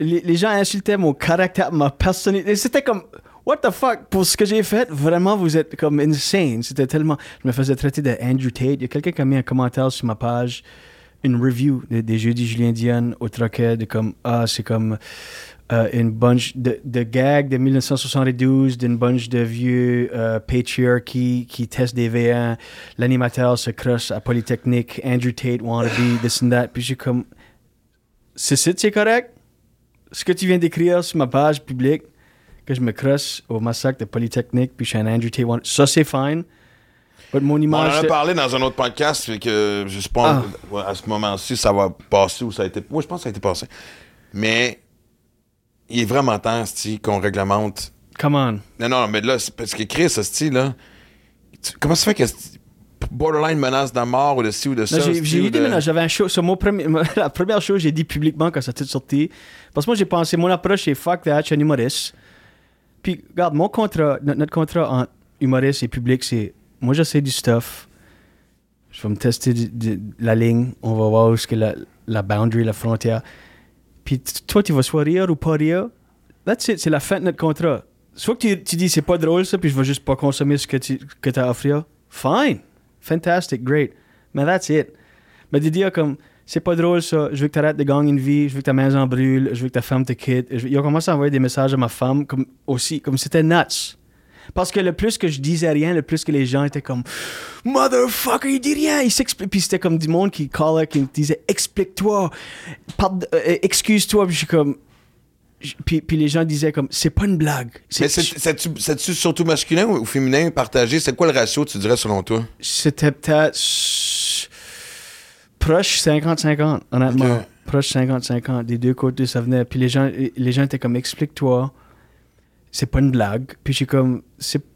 Les, les gens insultaient mon caractère, ma personnalité. C'était comme, what the fuck? Pour ce que j'ai fait, vraiment, vous êtes comme insane. C'était tellement. Je me faisais traiter de Andrew Tate. Il y a quelqu'un qui a mis un commentaire sur ma page une review de- des Jeudis Julien Diane au Troquet comme ah c'est comme euh, une bunch de, de gags de 1972 d'une bunch de vieux euh, patriarchy qui testent des V1 l'animateur se crosse à Polytechnique Andrew Tate wannabe this and that puis j'ai comme c'est ça c'est correct? Ce que tu viens d'écrire sur ma page publique que je me crosse au massacre de Polytechnique puis je suis un Andrew Tate wannabe ça c'est fine But mon Bon, on en a parlé dans un autre podcast, fait que je pas Ah. à ce moment-ci ça va passer ou ça a été. Moi, je pense que ça a été passé. Mais il est vraiment temps, qu'on réglemente. come on Non, non, mais là, c'est parce que Chris, Sti, là. tu- Comment ça fait que borderline menace de mort ou de ci ou de ça? J'ai eu de- des menaces. J'avais un show. Sur mon premier, *laughs* la première chose que j'ai dit publiquement quand ça a tout sorti. Parce que moi, j'ai pensé, mon approche, c'est fuck that, je suis un humoriste. Puis, regarde, mon contrat, notre, notre contrat entre humoriste et public, c'est moi, j'essaie du stuff. Je vais me tester du- du- la ligne. On va voir où est-ce que la, la boundary, la frontière. Puis toi, tu vas soit rire ou pas rire. That's it. C'est la fin de notre contrat. Soit que tu, tu dis c'est pas drôle ça, puis je vais juste pas consommer ce que tu que as à offrir. Fine. Fantastic. Great. Mais that's it. Mais de dire comme c'est pas drôle ça, je veux que tu arrêtes de gagner une vie, je veux que ta maison brûle, je veux que ta femme te quitte. Ils ont commencé à envoyer des messages à ma femme comme aussi, comme c'était nuts. Parce que le plus que je disais rien, le plus que les gens étaient comme Motherfucker, il dit rien, il s'explique. Puis c'était comme du monde qui callait, qui me disait Explique-toi, pard- euh, excuse-toi. Puis je suis comme. Puis, puis les gens disaient comme C'est pas une blague. Mais c'est- c'est-tu surtout masculin ou féminin partagé? C'est quoi le ratio, tu dirais, selon toi? C'était peut-être proche 50-50, honnêtement. Proche 50-50. Des deux côtés, ça venait. Puis les gens, les gens étaient comme, explique-toi. C'est pas une blague. Puis suis comme,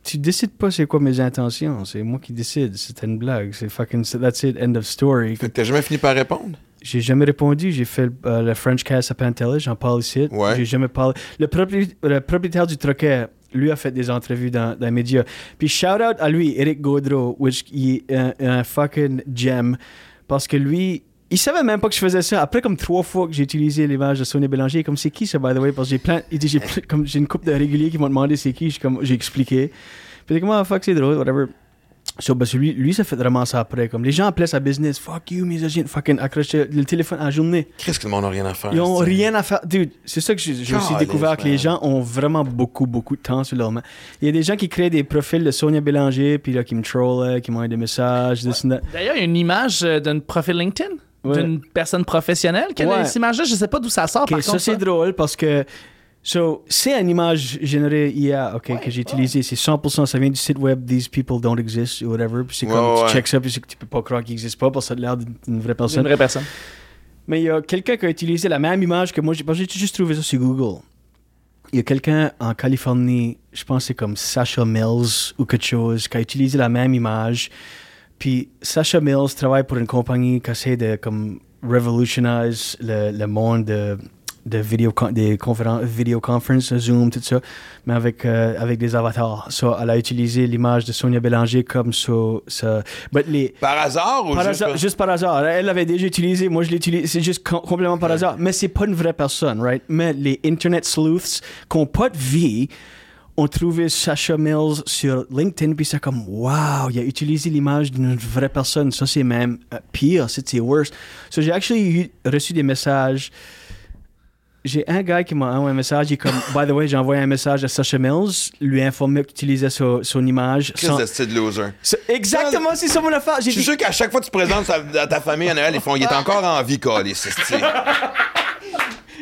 tu décides pas c'est quoi mes intentions. C'est moi qui décide. C'était une blague. C'est fucking, that's it, end of story. Fait que t'as jamais fini par répondre? J'ai jamais répondu. J'ai fait euh, le French Cast à. J'en parle ici. Ouais. J'ai jamais parlé. Le, propri- le propriétaire du troquet, lui a fait des entrevues dans, dans les médias. Puis shout out à lui, Eric Gaudreau, which il est un, un fucking gem. Parce que lui, il savait même pas que je faisais ça. Après, comme trois fois que j'ai utilisé l'image de Sonia Bélanger, comme c'est qui ça, by the way? Parce que j'ai plein. il dit, J'ai plein- comme j'ai une couple de réguliers qui m'ont demandé c'est qui. Je suis comme, J'ai expliqué. Puis il dit, comment, fuck, c'est drôle, whatever. So, parce que lui, lui, ça fait vraiment ça après. Comme les gens appelaient sa business, fuck you, misogyne, fucking accroché le téléphone à la journée. Qu'est-ce que le monde n'a rien à faire? Ils ont c'est- rien à faire. Dude, c'est ça que j'ai j'ai aussi découvert que les gens ont vraiment beaucoup, beaucoup de temps sur leur main. Il y a des gens qui créent des profils de Sonia Bélanger, puis là, qui me trollaient, qui m'envoient des messages, this and that. D'ailleurs, il y a une image euh, d'un profil LinkedIn Ouais. d'une personne professionnelle. Quelle Ouais. est cette image-là? Je sais pas d'où ça sort, Ok, par ça contre. c'est drôle parce que so, c'est une image générée IA ok, que j'ai utilisée. C'est 100%, ça vient du site web These People Don't Exist ou whatever. Puis c'est comme, ouais. tu checks ça, puis c'est que tu peux pas croire qu'il existe pas parce que ça a l'air d'une vraie C'est personne. une vraie personne. Mais il y a quelqu'un qui a utilisé la même image que moi. J'ai parce que j'ai juste trouvé ça sur Google. Il y a quelqu'un en Californie, je pense que c'est comme Sasha Mills ou quelque chose, qui a utilisé la même image. Puis Sasha Mills travaille pour une compagnie qui essaie de comme revolutionize le, le monde de, de vidéo, des conférences, vidéoconferences, Zoom, tout ça, mais avec, euh, avec des avatars. So, elle a utilisé l'image de Sonia Bélanger comme ça. les, Par hasard ou par juste... hasard, juste par hasard. Elle l'avait déjà utilisé, moi je l'ai utilisé. C'est juste com- complètement par hasard. Mais c'est pas une vraie personne, right? Mais les Internet sleuths qui n'ont pas de vie ont trouvé Sasha Mills sur LinkedIn, puis c'est comme, wow, il a utilisé l'image d'une vraie personne. Ça, c'est même euh, pire, c'est c'est worse. So, j'ai actually reçu des messages. J'ai un gars qui m'a envoyé un message, il est comme, by the way, j'ai envoyé un message à Sasha Mills, lui informer qu'il utilisait son, son image. Chris sans- de style loser. C'est- Exactement, c'est ça mon affaire. Je suis dit, sûr qu'à chaque fois que tu présentes à ta famille à Noël, ils font « Il est encore en vie, Calé, c'est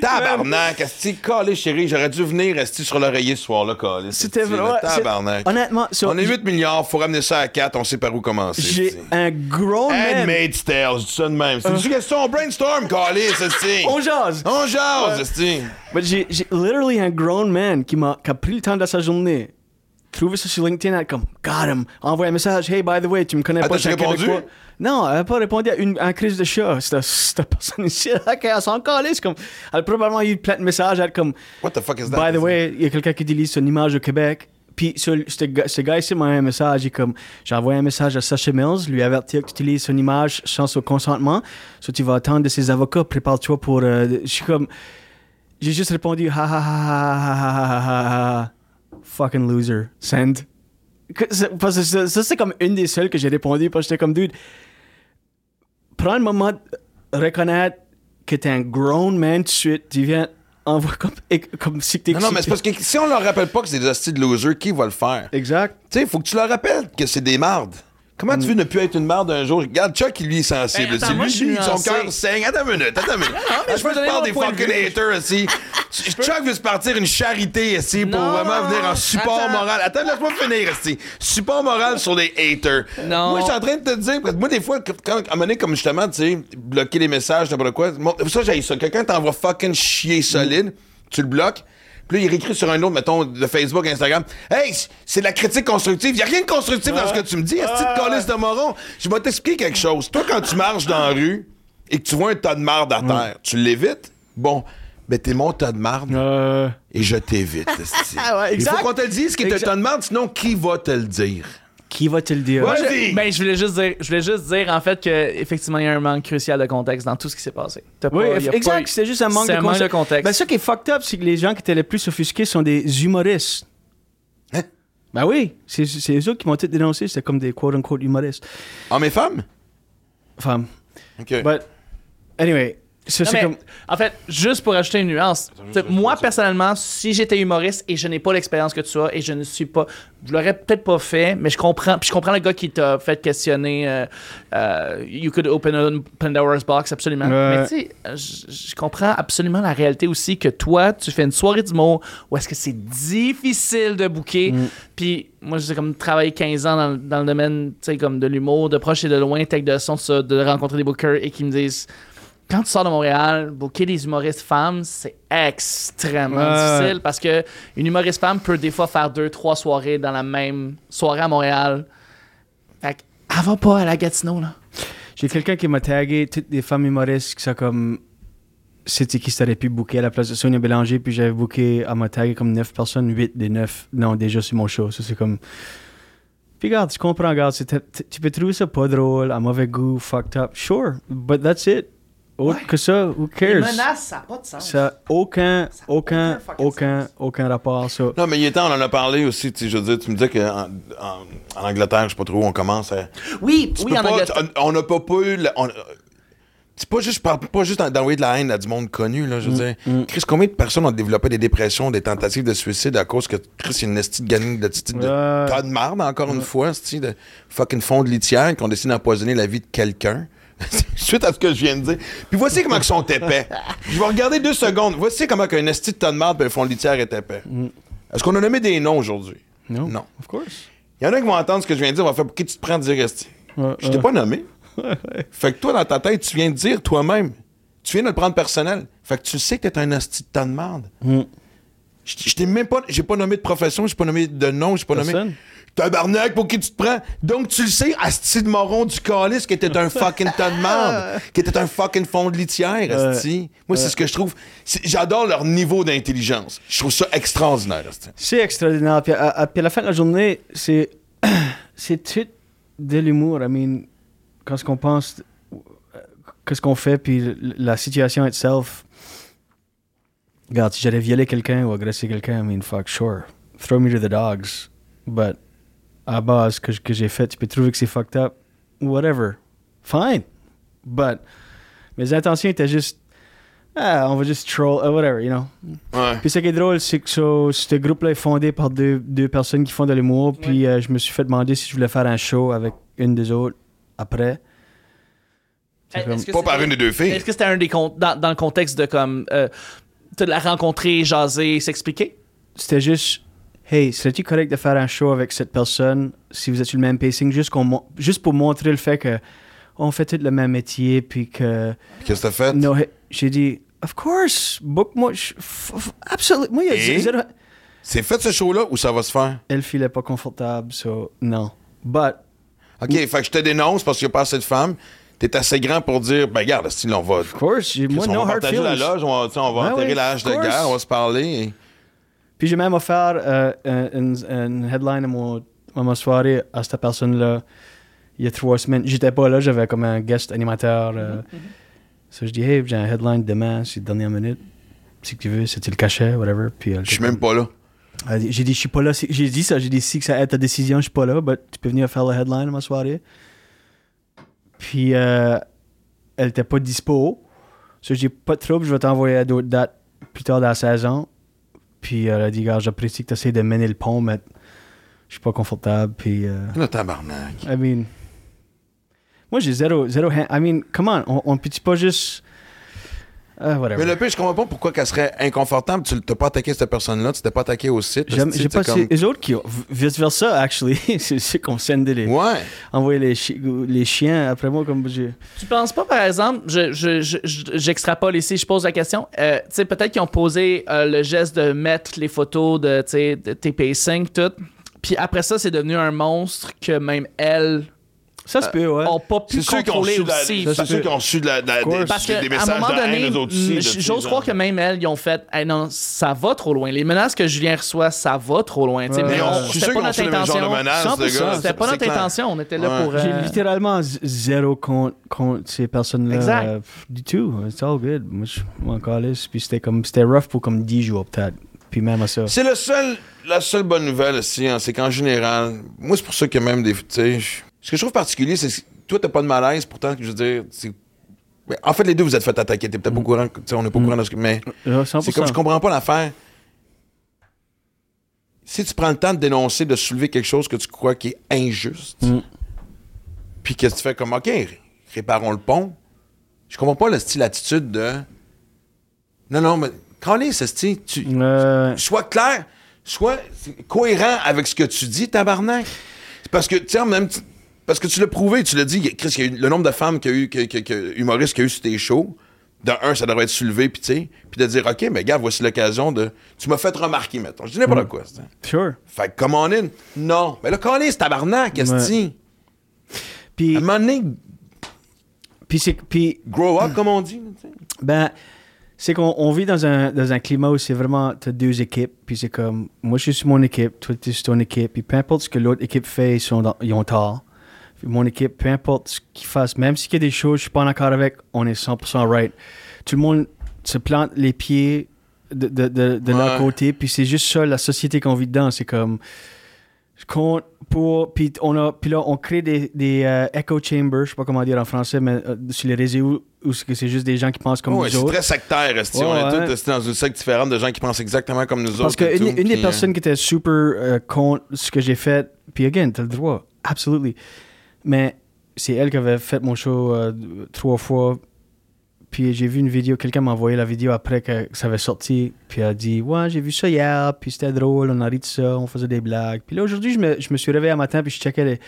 Tabarnak, esti, calé, chérie, j'aurais dû venir rester sur l'oreiller ce soir-là, calé. C'était esti, c'est- Tabarnak. Honnêtement, On est 8 milliards, faut ramener ça à 4, on sait par où commencer. j'ai esti. un grown man. Handmaid's Tale, je dis ça de même. C'est une suggestion, brainstorm, calé, c'est *laughs* On jase. On jase, esti. Mais j'ai literally un grown man qui m'a pris le temps de sa journée. Trouvé ça sur LinkedIn, elle comme, got him. Envoyé un message, hey, by the way, tu me connais Ah, pas, je suis répondu? Québécois. Non, elle n'a pas répondu à une, à une crise de chat. Cette, personne ici, elle, s'en calisse, comme. Elle a probablement eu plein de messages, elle comme, What the fuck is that? By the way, il y a quelqu'un qui utilise son image au Québec. Puis ce, ce gars- ce gars ici m'a envoyé un message. Il est comme, j'ai envoyé un message à Sasha Mills, lui avertir que tu utilises son image sans son consentement. So tu vas attendre de ses avocats, prépare-toi pour. euh, je suis comme. J'ai juste répondu, ha ha ha ha ha ha ha ha ha. Fucking loser. Send. Parce que ça, ça, c'est comme une des seules que j'ai répondu parce que j'étais comme, dude, prends le moment de reconnaître que t'es un grown man tout de suite. Tu viens, envoie comme, comme si t'es Non, non, mais c'est parce que si on leur rappelle pas que c'est des hosties de losers, qui va le faire? Exact. Tu sais, faut que tu leur rappelles que c'est des mardes. Comment tu veux ne plus être une marde un jour? Regarde, Chuck, lui, est sensible. Ben, attends, c'est moi, lui, je suis lui, son cœur saigne. Attends une minute, attends une minute. *laughs* mais je peux parles de des fucking haters, aussi. Chuck veut se partir une charité, ici, pour Non, vraiment non, venir en support Attends. moral. Attends, laisse-moi finir, ici. Support moral sur les haters. Non. Moi, je suis en train de te dire, parce que moi, des fois, quand, à un moment donné, comme justement, tu sais, bloquer les messages, n'importe quoi, ça, j'ai ça. Quelqu'un t'envoie fucking chier solide, tu le bloques. Puis là, il réécrit sur un autre, mettons, de Facebook, Instagram. Hey, c'est de la critique constructive. Il a rien de constructif dans ce que tu me dis. Est-ce que tu calice de moron? Je vais t'expliquer quelque chose. Toi, quand tu marches dans la rue et que tu vois un tas de marde à terre, tu l'évites? Bon, ben t'es mon tas de marde Euh, et je t'évite. Ah *laughs* ouais, Il faut qu'on te le dise ce qui est un tas de marde, sinon qui va te le dire? Qui va te le dire? Ouais. Je- ben, je voulais juste dire, je voulais juste dire en fait que effectivement il y a un manque crucial de contexte dans tout ce qui s'est passé. T'as Oui, pas- exact. pas- C'est juste un manque de un manque de contexte. Ben, ça qui est fucked up, c'est que les gens qui étaient les plus offusqués sont des humoristes. Hein? Ben oui, c'est eux autres qui m'ont tout dénoncé. C'était comme des quote-unquote humoristes. Hommes et femmes? Enfin, OK. but anyway, ça Non, c'est mais, comme. En fait, juste pour ajouter une nuance, moi personnellement, si j'étais humoriste et je n'ai pas l'expérience que tu as et je ne suis pas, je l'aurais peut-être pas fait, mais je comprends, puis je comprends le gars qui t'a fait questionner. euh, euh, you could open a Pandora's box, absolument. Mais tu sais, je comprends absolument la réalité aussi que toi, tu fais une soirée d'humour où est-ce que c'est difficile de booker. Mm. Puis moi, j'ai comme travaillé 15 ans dans, dans le domaine, tu sais, comme de l'humour, de proche et de loin, tech de son, de rencontrer des bookers et qui me disent quand tu sors de Montréal, booker des humoristes femmes, c'est extrêmement difficile parce que une humoriste femme peut des fois faire deux, trois soirées dans la même soirée à Montréal. Fait que, elle va pas à la Gatineau, là. J'ai quelqu'un qui m'a tagué toutes des femmes humoristes qui sont comme. C'était qui t'aurais pu booker à la place de Sonia Bélanger, puis j'avais booké, elle m'a tagué comme 9 personnes, 8 des 9. Non, déjà sur mon show. Ça, c'est comme. Puis regarde, tu comprends, regarde, tu peux trouver ça pas drôle, à mauvais goût, fucked up. Sure, but that's it. Autre que ça, who Les cares? menaces, ça n'a pas de sens. Ça aucun, Ça aucun, aucun aucun, rapport, ça. Non, mais il est temps, on en a parlé aussi. tu sais, Je veux dire, tu me disais qu'en en, en Angleterre, je sais pas trop où on commence à. Oui, Tu oui, peux en pas- Angleterre. on- On n'a pas, pas eu. la- on- c'est pas juste, je parle pas juste d'envoyer de la haine à du monde connu, là, je veux dire. Chris, combien de personnes ont développé des dépressions, des tentatives de suicide à cause que Chris, il y a une estie de gagne de, de, de tas de marde, encore une fois, de fucking fond de litière, qui ont décidé d'empoisonner la vie de quelqu'un? *laughs* Suite à ce que je viens de dire. Puis voici comment ils sont épais. Je vais regarder deux secondes. Voici comment un esti de de marde et un fond de litière est épais. Est-ce qu'on a nommé des noms aujourd'hui? Non? Non. Of course. Il y en a qui vont entendre ce que je viens de dire, on va faire pour qui tu te prends de dire esti. Ouais, Je t'ai pas nommé. *laughs* Fait que toi, dans ta tête, tu viens de dire toi-même. Tu viens de le prendre personnel. Fait que tu sais que t'es un asti de tas de merde. Mm. Je t'ai même pas. J'ai pas nommé de profession, j'ai pas nommé de nom, j'ai pas nommé. Tabarnak, pour qui tu te prends? Donc tu le sais, asti de moron du calice, qui était un fucking tas de merde, *laughs* qui était un fucking fond de litière, asti. Moi, c'est ce que je trouve. J'adore leur niveau d'intelligence. Je trouve ça extraordinaire, asti. C'est extraordinaire. Puis à, à- puis à la fin de la journée, c'est *clears throat* c'est tout de l'humour. I mean, quand ce qu'on pense, euh, qu'est-ce qu'on fait, puis la situation itself. Regarde, si j'allais violer quelqu'un ou agresser quelqu'un, I mean, fuck, sure. Throw me to the dogs. But à base, que, que j'ai fait, tu peux trouver que c'est fucked up. Whatever. Fine. But mes intentions étaient juste. Ah, on va juste troll, uh, whatever, you know. Ouais. Puis ce qui est drôle, c'est que ça- ce groupe-là est fondé par deux, deux personnes qui font de l'humour. Puis euh, je me suis fait demander si je voulais faire un show avec une des autres après. Comme- Pas par une des deux filles. Est-ce que c'était un des con- dans, dans le contexte de comme euh, de la rencontrer, jaser, s'expliquer? C'était juste, hey, serais-tu correct de faire un show avec cette personne si vous êtes sur le même pacing, juste, qu'on mon- juste pour montrer le fait que on fait tout le même métier, puis que. Qu'est-ce que t'as fait? No, j'ai dit, of course, book moi. je- f- f- Absolument. C'est fait ce show-là ou ça va se faire? Elle filait pas confortable, so non. But OK, fait que je te dénonce parce qu'il n'y a pas assez de femmes. T'es assez grand pour dire, ben regarde, si on va. of course, moi, on no va partager la loge, on va, on va Ouais, enterrer hache de guerre, on va se parler. et- Puis j'ai même offert euh, un- une, une headline à, mon, à ma soirée à cette personne-là il y a trois semaines. J'étais pas là, j'avais comme un guest animateur. euh. So je dis, hey, j'ai un headline demain, c'est dernière minute. Si tu veux, c'est le cachet, whatever. Puis elle Je suis même pas là. dit- J'ai dit, je suis pas là. si- J'ai dit ça, j'ai dit, si que ça aide ta décision, je suis pas là, but tu peux venir faire le headline à ma soirée. Puis euh, elle était pas dispo. So je dis, pas de trouble, je vais t'envoyer à d'autres dates plus tard dans la saison. Puis elle a dit, gars, j'apprécie que tu essaies de mener le pont, mais je suis pas confortable. Puis, euh, Le tabarnak. I mean, moi j'ai zéro, zéro, hand- I mean, comment, on, on peut-tu pas juste, ah. Mais le pire, je comprends pas pourquoi qu'elle serait inconfortable. Tu t'as pas attaqué cette personne-là, tu t'es pas attaqué au site. J'ai pas, c'est c'est eux autres qui ont, vice versa, actually, *laughs* c'est qu'on sendait les, Ouais. envoyer les, chi- les chiens après moi comme j'ai. Tu penses pas, par exemple, je, je, je- je- j'extrapole ici, je pose la question, euh, tu sais, peut-être qu'ils ont posé euh, le geste de mettre les photos de, tu sais, de tes pacing, tout, puis après ça, c'est devenu un monstre que même elle Ça se peut, ouais. ont pas pu C'est ceux qui ont contrôler su de la- aussi. c'est ceux qui ont su de la, de la- des, Parce qu'à des un messages moment de haine, donné, j'ose croire que même elles, ils ont fait Hey, non, ça va trop loin. Les menaces que Julien reçoit, ça va trop loin. Ouais. mais Mais on- C'était pas notre intention. menaces, 100%, de gars. C'était pas notre intention. On était là Ouais. pour. J'ai euh, littéralement zéro contre, contre ces personnes-là. Exact. euh, du tout. It's all good. Moi, je m'en calisse. Puis c'était comme, c'était rough pour comme 10 jours, peut-être. Puis même à ça. C'est le seul, la seule bonne nouvelle aussi, hein, c'est qu'en général, moi c'est pour ça que même des, ce que je trouve particulier, c'est que toi t'as pas de malaise, pourtant, je veux dire, c'est, mais en fait les deux vous êtes fait attaquer, t'es peut-être pas au courant, tu sais, on est pas au courant de ce que, mais 100%. c'est comme je comprends pas l'affaire. Si tu prends le temps de dénoncer, de soulever quelque chose que tu crois qui est injuste, Mm. puis que tu fais comme ok, réparons le pont, je comprends pas le style attitude de, non non mais quand les style, tu Euh, sois clair, sois cohérent avec ce que tu dis, tabarnak. C'est Parce que, sais, même, parce que tu l'as prouvé, tu l'as dit, Chris, il y a eu le nombre de femmes qu'il y a eu, que, que- que- humoristes qu'il y a eu sur tes shows. De un, ça devrait être soulevé, puis tu sais, puis de dire, OK, mais gars, voici l'occasion de. Tu m'as fait remarquer, mettons. Je dis n'importe quoi, c'est- sure. Fait que, come on in. Non. Mais là, calé, c'est tabarnak, qu'est-ce que Ouais. tu dis? Puis, À un moment donné, puis, c'est, puis grow up, comme on dit. Ben, c'est qu'on on vit dans un, dans un climat où c'est vraiment, t'as deux équipes, puis c'est comme, moi je suis sur mon équipe, toi tu es sur ton équipe, puis peu importe ce que l'autre équipe fait, ils, sont dans- ils ont tort. Mon équipe, peu importe ce qu'ils fassent, même s'il y a des choses, je suis pas en accord avec, on est 100% right. Tout le monde se plante les pieds de, de, de, de leur côté, puis c'est juste ça, la société qu'on vit dedans, c'est comme, je compte pour, puis on a, puis là on crée des, des euh, echo chambers, je sais pas comment dire en français, mais euh, sur les réseaux où, c'est que c'est juste des gens qui pensent comme nous c'est autres. très sectaire. Ouais, on est ouais. tous dans une secte différente de gens qui pensent exactement comme nous Parce autres. et qu'une une des personnes qui était super euh, contre ce que j'ai fait, puis again, t'as le droit, absolutely. Mais c'est elle qui avait fait mon show euh, trois fois. Puis j'ai vu une vidéo, quelqu'un m'a envoyé la vidéo après que ça avait sorti. Puis elle a dit Ouais, j'ai vu ça hier, puis c'était drôle, on a ri de ça, on faisait des blagues. Puis là, aujourd'hui, je me, je me suis réveillé un matin, puis je checkais les,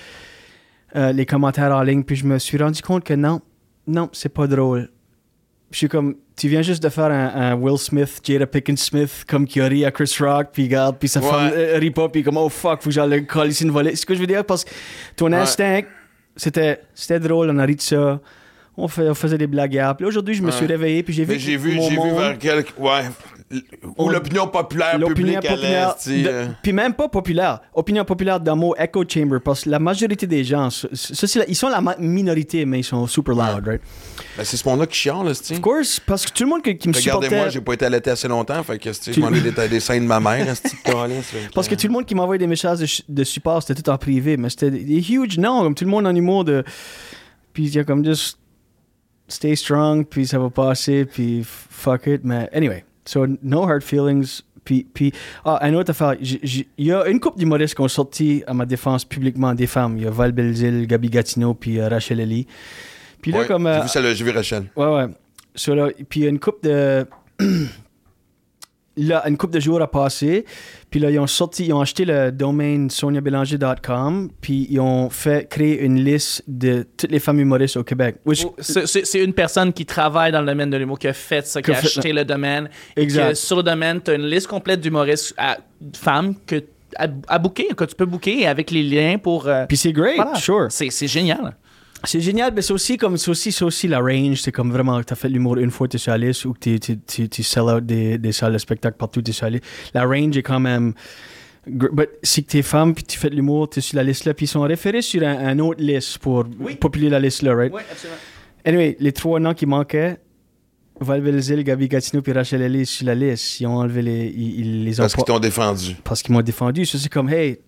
euh, les commentaires en ligne, puis je me suis rendu compte que non, non, c'est pas drôle. Je suis comme, tu viens juste de faire un, un Will Smith, Jada Pickens Smith, comme qui a ri à Chris Rock, puis regarde, puis sa Ouais. femme euh, rit pas, puis comme, oh fuck, faut que j'aille le coller ici une volée. C'est ce que je veux dire, parce que ton Ouais. instinct, c'était, c'était drôle, on a ri de ça, on, fait, on faisait des blagues. Puis aujourd'hui, je me suis réveillé, puis j'ai vu, j'ai vu, j'ai vu vers quelques. Ouais. On- l'opinion populaire L'opinion publique populaire, de- euh. puis même pas populaire, opinion populaire le mot echo chamber, parce que la majorité des gens, c'est la- ils sont la minorité, mais ils sont super loud, right? Ben, c'est ce monde-là qui chiale, esti. Of course, parce que tout le monde qui, qui me Regardez-moi, supportait, j'ai pas été allaité assez longtemps, fait que, Tu- je m'en ai des, des seins de ma mère, *laughs* parce que tout le monde qui m'envoyait des messages de, de support, c'était tout en privé, mais c'était des, huge non, comme tout le monde en humour de, puis il y a comme juste stay strong, puis ça va passer, puis fuck it, mais anyway, so no hard feelings. Puis, puis ah, une autre affaire, il y a une couple d'humoristes qui ont sorti à ma défense publiquement des femmes. Il y a Val Belzil, Gabi Gatineau, puis euh, Rachel Ellie. Puis là, Ouais, comme. J'ai euh, vu celle-là, j'ai vu Rachel. Ouais, ouais. So, là, puis il y a une coupe de. *clears throat* *clears throat* là, une coupe de jours à passer. Puis là, ils ont sorti, ils ont acheté le domaine soniabélanger.com. Puis ils ont fait créer une liste de toutes les femmes humoristes au Québec. Which- Oh, C'est une personne qui travaille dans le domaine de l'humour qui a fait ça, qui a a acheté le domaine. Et Exact. que sur le domaine, tu as une liste complète d'humoristes femmes que, à, à booker, que tu peux booker avec les liens pour. euh, Puis c'est great, voilà. sure. C'est génial. C'est génial, mais c'est aussi comme c'est aussi, c'est aussi la range. C'est comme vraiment, t'as fait l'humour une fois, t'es sur la liste, ou que t'es- tu, sell out des, des salles de spectacle partout, t'es sur la liste. La range est quand même. But si t'es femme, puis tu fais de l'humour, t'es sur la liste là, puis ils sont référés sur un, un autre liste pour Oui. populer la liste là, right? Oui, absolument. Anyway, les trois noms qui manquaient, Val Belzil, Gabi Gatineau puis Rachel Ellie sur la liste. Ils ont enlevé les. Ils, ils les ont Parce qu'ils t'ont défendu. parce qu'ils m'ont défendu. Ça, c'est comme, hey,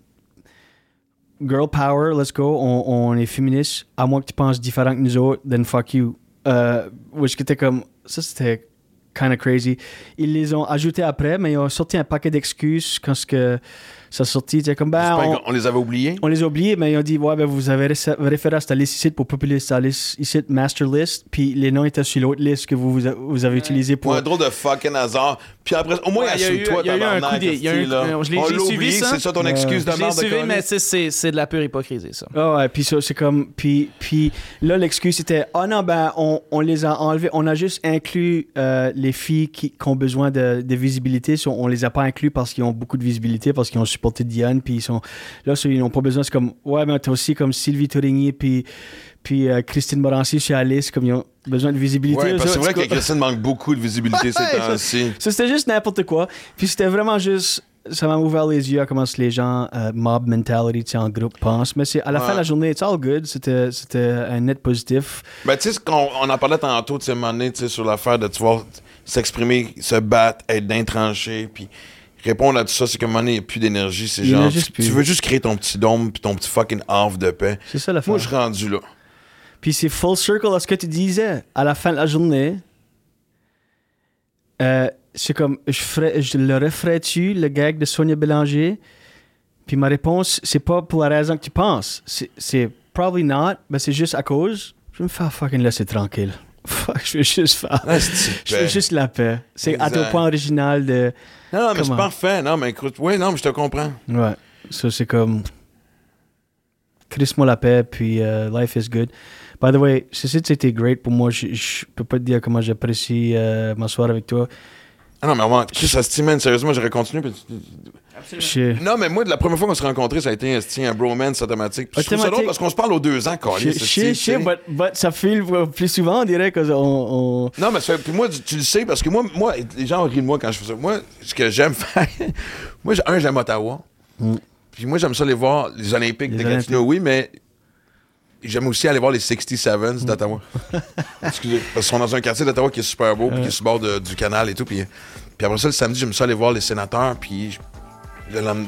girl power, let's go. On, on est féministe. À moins que tu penses différent que nous autres, then fuck you. Euh, which était comme, ça, c'était kind of crazy. Ils les ont ajoutés après, mais ils ont sorti un paquet d'excuses quand ce que ça sorti. C'était comme, ben, on, on les avait oubliés. on les a oubliés, mais ils ont dit, ouais, ben, vous avez réfé- référé à cette liste ici pour populer cette liste ici, master list, puis les noms étaient sur l'autre liste que vous, vous, vous avez utilisé pour. Ouais, un drôle de fucking hasard. Puis après, au moins, Ouais, il y a eu- assume-toi, il y a eu un coup des- il y a eu- esti, là. euh, je l'ai- On j'ai l'a suivi oublié, ça. c'est ça ton Ouais. excuse de Je l'ai merde de suivi, mais c'est- c'est c'est de la pure hypocrisie, ça. Ah ouais, puis ça, c'est comme. Puis, puis là, l'excuse c'était Ah non, ben, on, on les a enlevés. On a juste inclus euh, les filles qui, qui ont besoin de, de visibilité. So, on les a pas inclus parce qu'ils ont beaucoup de visibilité, parce qu'ils ont portais Diane, puis ils sont là, ils n'ont pas besoin. C'est comme, ouais, mais t'as aussi comme Sylvie Tourigny, puis, puis euh, Christine Morancy chez Alice, comme ils ont besoin de visibilité. Ouais, parce c'est vrai que Christine manque beaucoup de visibilité ces temps-ci. c'était juste n'importe quoi. Puis c'était vraiment juste. Ça m'a ouvert les yeux à comment les gens, euh, mob mentality, en groupe, pensent. Mais c'est à la fin de la journée, it's all good. C'était c'était un net positif. Ben, tu sais, ce qu'on- on en parlait tantôt, tu sais, sur l'affaire de, tu vois, s'exprimer, se battre, être d'intranché, puis répondre à tout ça, c'est qu'à un moment donné, il n'y a plus d'énergie. C'est genre, tu, plus. tu veux juste créer ton petit dôme, puis ton petit fucking havre de paix. C'est ça la. Moi, je suis rendu là. Puis c'est full circle à ce que tu disais. À la fin de la journée, euh, c'est comme, je, ferais, je le referais-tu, le gag de Sonia Bélanger? Puis ma réponse, c'est pas pour la raison que tu penses. C'est- C'est probably not, mais c'est juste à cause. Je vais me faire fucking laisser tranquille. Fuck, je veux juste faire. Ah, Je veux juste la paix. C'est à ton point original de. Non, non, mais c'est parfait. Non, mais écoute, oui, non, mais je te comprends. Ouais. Ça, c'est comme. Crisse-moi la paix, puis euh, life is good. By the way, ceci, c'était great pour moi. Je, je peux pas te dire comment j'apprécie euh, m'asseoir avec toi. Ah non, mais avant, Chris, ça se sérieusement, j'aurais continué. puis Non, mais moi, la première fois qu'on s'est rencontrés, ça a été esti, un bromance automatique. Puis je trouve ça drôle parce qu'on se parle aux deux ans, tu sais, sais. but, ça file plus souvent, on dirait qu'on on, Non, mais ça puis moi, tu, tu le sais, parce que moi, moi, les gens rient de moi quand je fais ça. Moi, ce que j'aime *laughs* faire, moi, j'ai- un, j'aime Ottawa. Puis moi, j'aime ça aller voir les Olympiques Mm. Les de Gatineau, oui, mais j'aime aussi aller voir les 67s d'Ottawa. *laughs* Excusez. Parce qu'ils sont dans un quartier d'Ottawa qui est super beau, puis qui est sur le bord de- du canal et tout. Puis, puis après ça, le samedi, j'aime ça aller voir les sénateurs, puis le lendemain,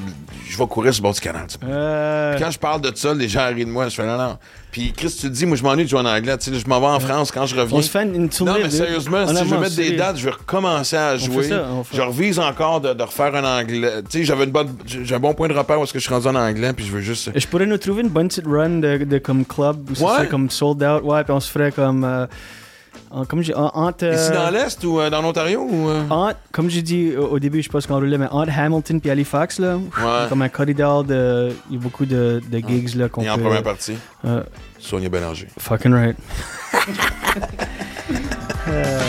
je vais courir sur le bord du canal. Euh, Puis quand je parle de ça, les gens rient de moi. Je fais non, non. Puis Chris, tu te dis, moi, je m'ennuie de jouer en anglais. Tu sais, je m'en vais en France quand je reviens. on se fait une tournée. Non, mais sérieusement, si je veux Honnêtement, mettre des dates, je vais recommencer à jouer. ça, on fait- Je revise encore de, de refaire un anglais. Tu sais, j'avais une bonne, j'ai un bon point de repère où est-ce que je suis rendu en anglais, puis je veux juste. Je pourrais nous trouver une bonne petite run de, de comme club où ça Ouais. serait comme sold out. Ouais, puis on se ferait comme. euh, en- comme j'ai. en- Entre. euh, Ici dans l'Est ou euh, dans l'Ontario ou. euh? entre- comme j'ai dit au, au début, je sais pas ce qu'on roulait, mais entre Hamilton et Halifax, là, Ouais. comme un corridor de. Il y a beaucoup de, de gigs là, qu'on Et en peut. première partie, euh, Sonia Bélanger. fucking right. *laughs* Euh,